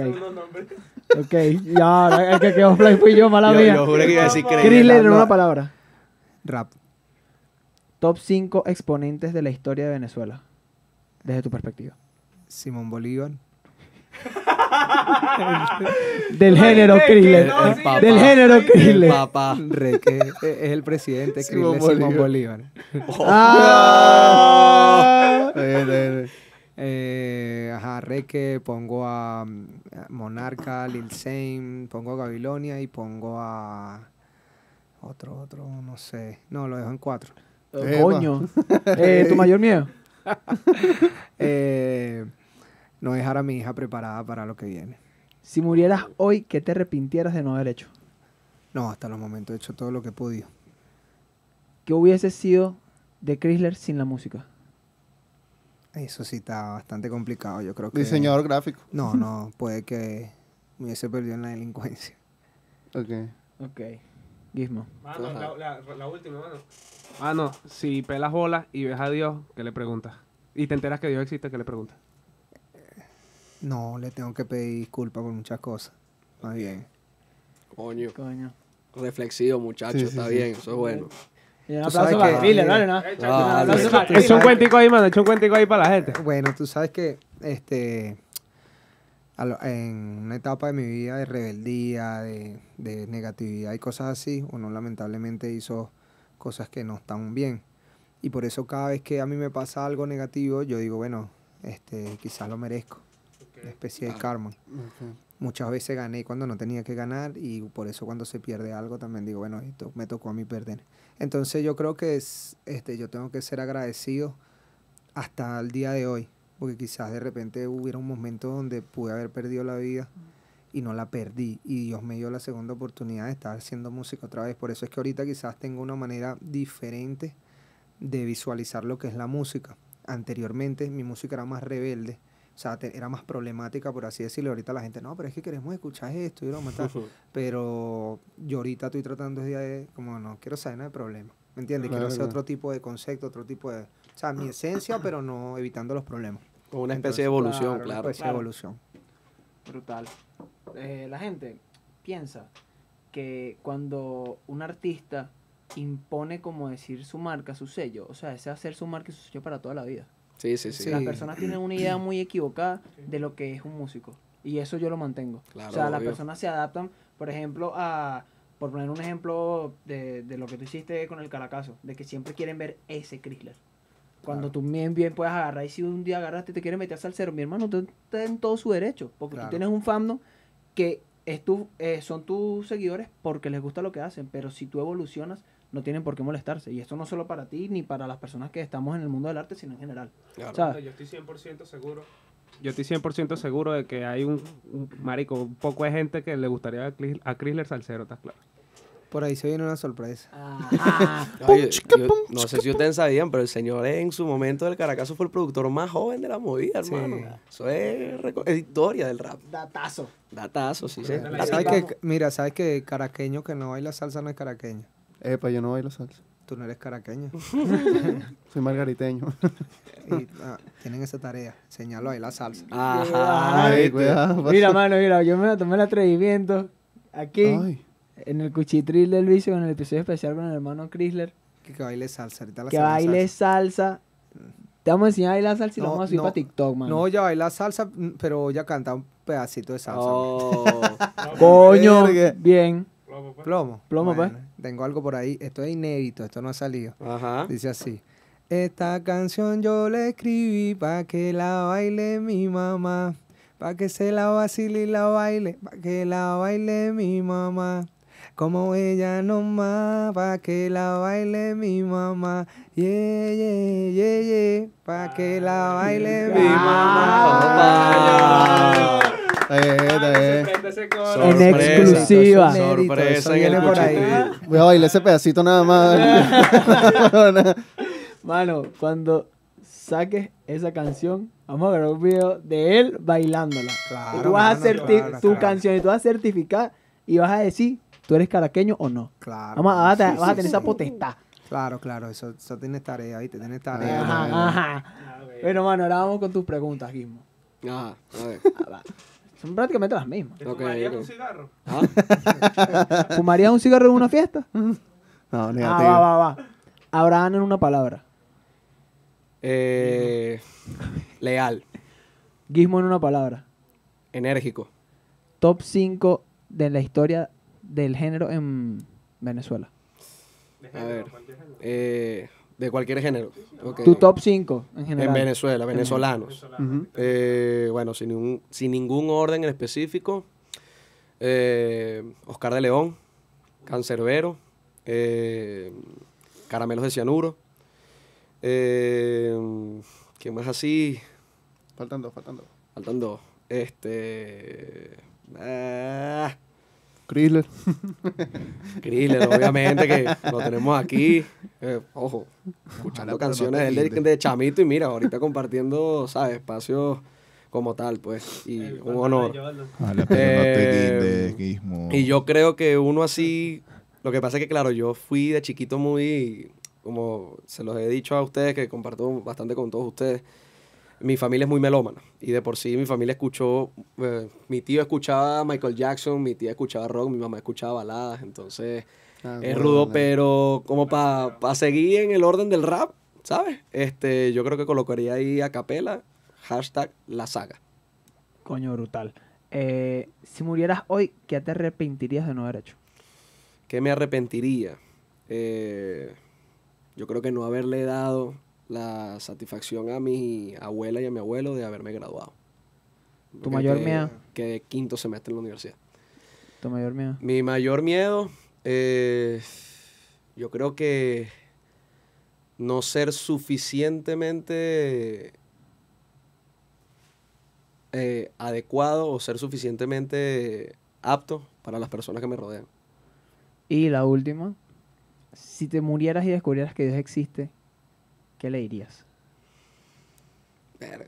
C: ok, ya, el que quedó fly fui yo, mala
D: Yo,
C: mía.
D: yo juré que iba a decir
C: en una palabra.
A: Rap.
C: Top 5 exponentes de la historia de Venezuela. Desde tu perspectiva.
A: Simón Bolívar.
C: Del género
D: el papá.
C: Del género
D: El
C: Chrysler.
D: papá.
A: Re, que es es el presidente
B: Simón
A: Simón Simón
B: Bolívar.
A: Bolívar.
C: Ah.
A: Eh, ajá, Reque, pongo a, mm, Monarca, Lil Zane, pongo a Gabilonia y pongo a otro, otro, no sé. No, lo dejo en cuatro.
C: Coño. Eh, ¿Tu mayor miedo?
A: Eh, no dejar a mi hija preparada para lo que viene.
C: Si murieras hoy, ¿qué te arrepintieras de no haber hecho?
A: No, hasta los momentos he hecho todo lo que he podido.
C: ¿Qué hubiese sido de Chrysler sin la música?
A: Eso sí está bastante complicado. Yo creo que.
B: Diseñador gráfico.
A: No, no, puede que me hubiese perdido en la delincuencia.
B: Ok.
C: Ok. Gizmo.
E: Mano, la, la- la última, mano. Mano, si pelas bolas y ves a Dios, ¿qué le preguntas? Y te enteras que Dios existe, ¿qué le preguntas?
A: No, le tengo que pedir disculpas por muchas cosas. Más bien.
D: Coño.
C: Coño.
D: Reflexivo, muchacho.
B: Sí, sí,
D: Está
B: sí.
D: bien, eso es bueno.
C: Y un aplauso
A: sabes
C: para
A: mira.
C: ¿vale? ¿no?
D: Ah,
C: Un
E: Echa cuentico ahí, mano, echa un cuentico ahí para la gente.
A: Bueno, tú sabes que este lo- en una etapa de mi vida de rebeldía, de, de negatividad y cosas así, uno lamentablemente hizo cosas que no están bien. Y por eso cada vez que a mí me pasa algo negativo, yo digo, bueno, este, quizás lo merezco. Una especie de
D: Ah.
A: karma. Muchas veces gané cuando no tenía que ganar y por eso cuando se pierde algo también digo, bueno, esto me tocó a mí perder. Entonces yo creo que es, este, yo tengo que ser agradecido hasta el día de hoy, porque quizás de repente hubiera un momento donde pude haber perdido la vida y no la perdí y Dios me dio la segunda oportunidad de estar haciendo música otra vez. Por eso es que ahorita quizás tengo una manera diferente de visualizar lo que es la música. Anteriormente mi música era más rebelde, o sea, te- era más problemática, por así decirlo. Ahorita la gente, no, pero es que queremos escuchar esto y broma, tal". Pero yo ahorita estoy tratando de, como no, quiero saber nada de problema. ¿Me entiendes?
B: Claro,
A: quiero hacer
B: claro.
A: otro tipo de concepto, otro tipo de... O sea, mi esencia, pero no evitando los problemas.
D: Como una
A: Entonces,
D: especie de evolución,
A: una
D: claro.
A: especie de evolución.
C: Brutal. Eh, la gente piensa que cuando un artista impone, como decir, su marca, su sello, o sea, ese ser su marca y su sello para toda la vida.
D: Sí, sí, sí.
C: Las personas tienen una idea muy equivocada de lo que es un músico. Y eso yo lo mantengo.
D: Claro,
C: o sea, las personas se adaptan, por ejemplo, a, por poner un ejemplo de, de lo que tú hiciste con el Caracazo, de que siempre quieren ver ese Chrysler. Cuando tú bien, bien puedes agarrar, y si un día agarraste y te quieres meter al cero, mi hermano, tú estás en todo su derecho, porque
A: Claro.
C: tú tienes un fandom que es tu, eh, son tus seguidores porque les gusta lo que hacen, pero si tú evolucionas, no tienen por qué molestarse. Y esto no solo para ti ni para las personas que estamos en el mundo del arte, sino en general.
D: Claro.
C: ¿Sabes?
E: Yo estoy 100% seguro. Yo estoy 100% seguro de que hay un, un- marico, un poco de gente que le gustaría a, Chrysler Salcero, ¿estás claro?
A: Por ahí se viene una sorpresa.
C: Ajá.
D: Oye, yo- no sé si ustedes sabían, pero el señor en su momento del Caracazo fue el productor más joven de la movida,
A: Sí.
D: hermano. Eso es, historia del rap.
C: Datazo.
D: Datazo, sí, sí.
A: ¿Sabes que, mira, ¿sabes que caraqueño que no baila salsa no es caraqueño?
B: Epa, yo no bailo salsa.
A: Tú no eres caraqueño.
B: Soy margariteño.
A: y ah, tienen esa tarea, enseñarlo a bailar salsa.
D: Ajá.
B: Ay, cuidado.
C: Mira, mano, mira, yo me la tomé el atrevimiento aquí
B: Ay,
C: en el cuchitril del vicio, en el episodio especial con el hermano Chrysler,
A: Que, que baile salsa. Ahorita la
C: que baile salsa. Te vamos a enseñar a bailar salsa y lo
A: No,
C: vamos a subir
A: no,
C: para TikTok, mano.
A: No, ella baila salsa, mm, pero ella canta un pedacito de salsa.
D: Oh,
C: Coño, bien.
A: Plomo.
C: Plomo, pues.
A: Tengo algo por ahí. Esto es inédito, esto no ha salido.
D: ajá.
A: Dice así. Esta canción yo la escribí pa' que la baile mi mamá. Pa' que se la vacile y la baile. Pa' que la baile mi mamá. Como ella nomás. Pa' que la baile mi mamá. Yeah, yeah, yeah, yeah. Pa' que la baile mi mamá.
B: Está bien, está bien.
C: En exclusiva.
D: Sorpresa en el
A: viene por ahí.
B: Voy a bailar ese pedacito nada más.
C: Mano, cuando saques esa canción, vamos a grabar un video de él bailándola.
A: Claro,
C: y tú vas a
A: mano, claro,
C: tu
A: claro.
C: canción y tú vas a certificar y vas a decir, tú eres caraqueño o no.
A: Claro.
C: Vamos a, vas a,
A: Sí,
C: tener
A: sí.
C: esa potestad.
A: Claro, claro, eso, eso tienes tarea, ¿viste? Tienes tarea.
C: Ajá, ajá. Bueno, mano, ahora vamos con tus preguntas, Gizmo.
D: Ajá, a ver.
C: Son prácticamente las mismas.
D: Ok,
E: ¿Fumarías
D: ok.
E: un cigarro?
D: Ah,
C: ¿Fumarías un cigarro en una fiesta?
B: No,
C: Ah,
B: negativo.
C: va, va, va. Abraham en una palabra.
D: eh, leal,
C: Gizmo en una palabra.
D: enérgico,
C: Top 5 de la historia del género en Venezuela.
D: a ver, eh, de cualquier género.
C: Tu top 5 en general.
D: En Venezuela, venezolanos. Eh, bueno, sin ningún, sin ningún orden en específico. eh, Oscar de León, Cancerbero, eh, Caramelos de Cianuro. Eh, ¿Quién más así?
B: Faltan dos, faltan dos.
D: Faltan dos. Este. ah,
B: Chrysler.
D: Kriller, obviamente, que lo tenemos aquí. Eh, ojo, escuchando
F: Ojalá, pero no
D: canciones de, chamito y mira, ahorita compartiendo, ¿sabes? Espacios como tal, pues. Y un honor.
F: Vale, pero no te
D: Eh. Y yo creo que uno así, lo que pasa es que claro, yo fui de chiquito muy, como se los he dicho a ustedes, que comparto bastante con todos ustedes, mi familia es muy melómana y de por sí mi familia escuchó, eh, mi tío escuchaba Michael Jackson, mi tía escuchaba rock, mi mamá escuchaba baladas, entonces
B: Ah,
D: es
B: bueno,
D: rudo,
B: vale.
D: pero como para seguir en el orden del rap, ¿sabes? Este, yo creo que colocaría ahí a capela, hashtag la saga.
C: Coño, brutal. Eh, si murieras hoy, ¿qué te arrepentirías de no haber hecho?
D: ¿Qué me arrepentiría? Eh, yo creo que no haberle dado la satisfacción a mi abuela y a mi abuelo de haberme graduado.
C: ¿Tu
D: Porque
C: mayor miedo?
D: Que quinto semestre en la universidad.
C: Tu mayor miedo.
D: Mi mayor miedo, eh, yo creo que no ser suficientemente eh, adecuado o ser suficientemente apto para las personas que me rodean.
C: Y la última, si te murieras y descubrieras que Dios existe, ¿qué le dirías?
D: Verga.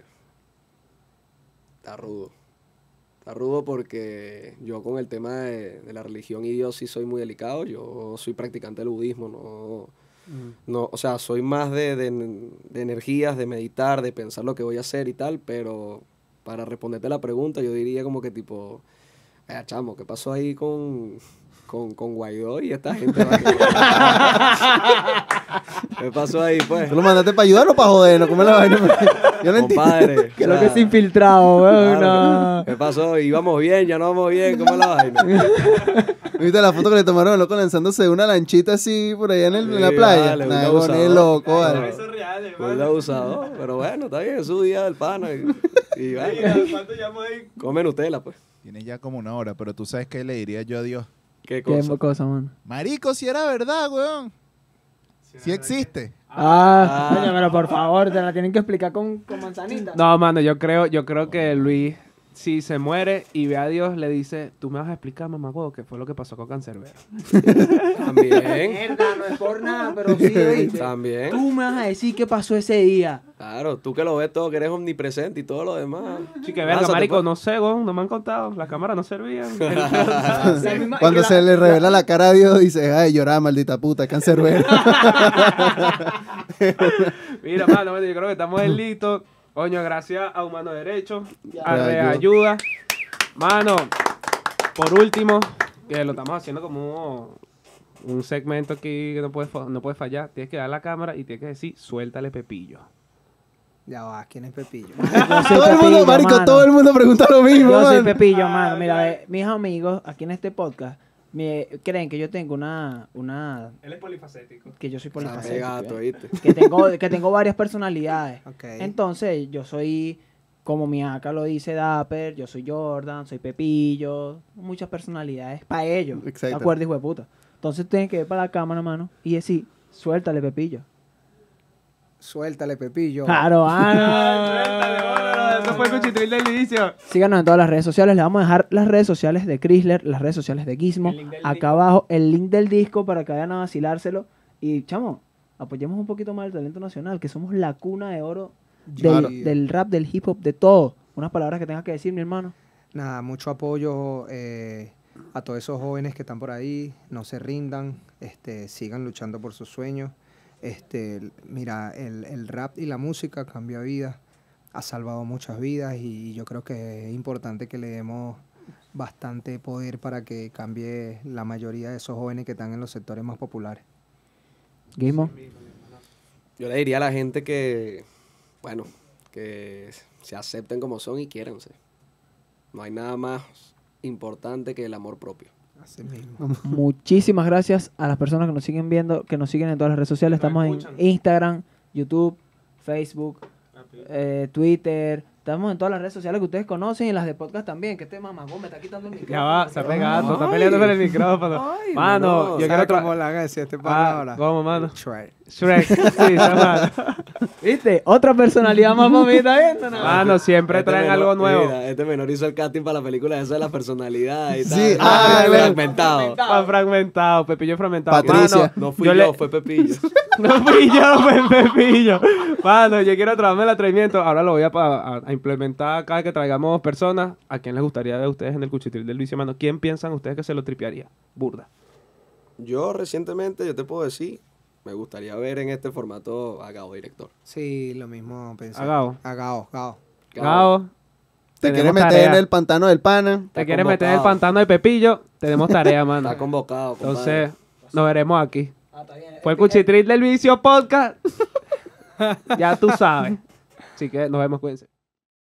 D: Está rudo. Está rudo porque yo con el tema de, de la religión y Dios sí soy muy delicado. Yo soy practicante del budismo, no, No, o sea, soy más de, de, de energías, de meditar, de pensar lo que voy a hacer y tal, pero para responderte la pregunta, yo diría como que tipo, "Eh, chamo, ¿qué pasó ahí con, con, con Guaidó y esta gente? vale?" ¿Qué pasó ahí, pues?
B: ¿Tú lo mandaste para ayudar o para joder? ¿No? ¿Cómo es la vaina? Yo no entiendo.
D: Compadre.
C: Que
D: o
C: lo que es infiltrado, weón.
D: claro.
C: no.
D: ¿Qué pasó? Íbamos bien, ya no vamos bien, ¿cómo es la vaina?
B: ¿Viste la foto que le tomaron al loco lanzándose una lanchita así por allá en, el- en la playa?
D: vale, un
B: Nah, es
D: abusador.
B: loco, vale.
D: Claro. Muy abusador, pero bueno, está bien, es su día del pana. Y, y bueno, come Nutella, pues.
F: Tienes ya como una hora, pero tú sabes qué le diría yo a Dios.
D: ¿Qué
C: Qué
D: cosa?
C: cosa, mano.
F: Marico, si era verdad, weón. Si existe.
C: Ah,
D: Ah.
C: coño, pero por favor, te la tienen que explicar con, con manzanita.
E: No, mano, yo creo, yo creo que Luis, si se muere y ve a Dios, le dice, tú me vas a explicar, mamá, huevo, qué fue lo que pasó con Cancerbero.
D: También.
C: Mierda, no es por nada, pero sí, ¿oíste?
D: También.
C: Tú me vas a decir qué pasó ese día.
D: Claro, tú que lo ves todo, que eres omnipresente y todo lo demás.
E: Sí, que verga, marico, no sé, no me han contado, las cámaras no servían.
B: Cuando se le revela la cara a Dios, dice, ay, lloraba, maldita puta, cancerbero.
E: Mira, mano, yo creo que estamos en listo. Coño, gracias a Humano Derecho, a
B: Reayuda.
E: Mano, por último, que lo estamos haciendo como un segmento aquí que no puede, no puede fallar. Tienes que dar la cámara y tienes que decir, suéltale Pepillo.
A: Ya va, ¿quién es Pepillo?
B: Todo el mundo, marico,
C: mano.
B: todo el mundo pregunta lo mismo,
C: Yo soy. Pepillo, mano. Mira, eh, mis amigos aquí en este podcast me creen que yo tengo una, una
E: Él es polifacético.
C: que yo soy polifacético.
D: gato,
C: ¿eh?
D: ¿viste?
C: que tengo que tengo varias personalidades.
A: Ok.
C: Entonces, yo soy como mi acá lo dice Dapper, yo soy Jordan, soy Pepillo, muchas personalidades para ellos. ¿De
B: Exacto.
C: acuerdo, hijo de puta? Entonces tienen que ver para la cámara, mano, y decir, suéltale Pepillo.
A: Suéltale, Pepillo.
C: Claro, ah,
E: Eso fue el cuchitril del inicio.
C: Síganos en todas las redes sociales. Les vamos a dejar las redes sociales de Chrysler, las redes sociales de Gizmo. Acá
E: disco.
C: abajo el link del disco para que vayan a vacilárselo. Y, chamo, apoyemos un poquito más el talento nacional, que somos la cuna de oro del,
B: Claro.
C: del rap, del hip hop, de todo. Unas palabras que tengas que decir, mi hermano.
A: Nada, mucho apoyo eh, a todos esos jóvenes que están por ahí, no se rindan, este, sigan luchando por sus sueños. Este, mira, el, el rap y la música cambia vidas, ha salvado muchas vidas y yo creo que es importante que le demos bastante poder para que cambie la mayoría de esos jóvenes que están en los sectores más populares.
C: Gizmo.
D: Yo le diría a la gente que, bueno, que se acepten como son y quiéranse. No hay nada más importante que el amor propio.
A: Así mismo.
C: Muchísimas gracias a las personas que nos siguen viendo, que nos siguen en todas las redes sociales. Estamos en. Instagram, YouTube, Facebook, eh, Twitter. Estamos en todas las redes sociales que ustedes conocen y las de podcast también. Que este mamagón me está quitando el micrófono.
E: Ya va, se ha
C: Ay.
E: pegado, está peleando con el micrófono. Mano,
D: no,
E: yo quiero
A: ¿Sabes
E: tra-
A: cómo la haga este
E: Ah,
A: ahora?
E: ¿Cómo, mano?
A: Shrek.
E: Shrek, sí.
C: ¿Viste? Otra personalidad más para mí, ¿está viendo? no?
E: Mano, siempre
D: Este
E: traen
D: menor-
E: algo nuevo.
D: Mira, este menor hizo el casting para la película esa de la personalidad y
B: Sí,
D: tal.
B: ah,
D: Ah, fragmentado.
E: Pa' fragmentado, Pepillo fragmentado.
B: Patricia.
E: Mano,
D: No fui
E: yo
D: yo,
E: le-
D: fue Pepillo.
E: No fui yo, fue Pepillo. Mano, yo quiero traerme el atrevimiento. Ahora lo voy a, a- a implementar cada que traigamos personas. ¿A quién les gustaría ver ustedes en el cuchitril del vicio, mano? ¿Quién piensan ustedes que se lo tripearía? Burda.
D: Yo recientemente, yo te puedo decir, me gustaría ver en este formato a Gabo director.
A: Sí, lo mismo pensé.
E: A Gao.
A: A Gao, Gao.
E: Gao,
B: Te quieres meter
E: tarea.
B: en el pantano del pana.
E: te quieres meter en el pantano de Pepillo, tenemos tarea, mano.
D: Está convocado, compadre.
E: Entonces, nos veremos aquí.
C: Ah, está bien.
E: Fue el cuchitril del vicio podcast. ya tú sabes. Así que nos vemos, cuídense.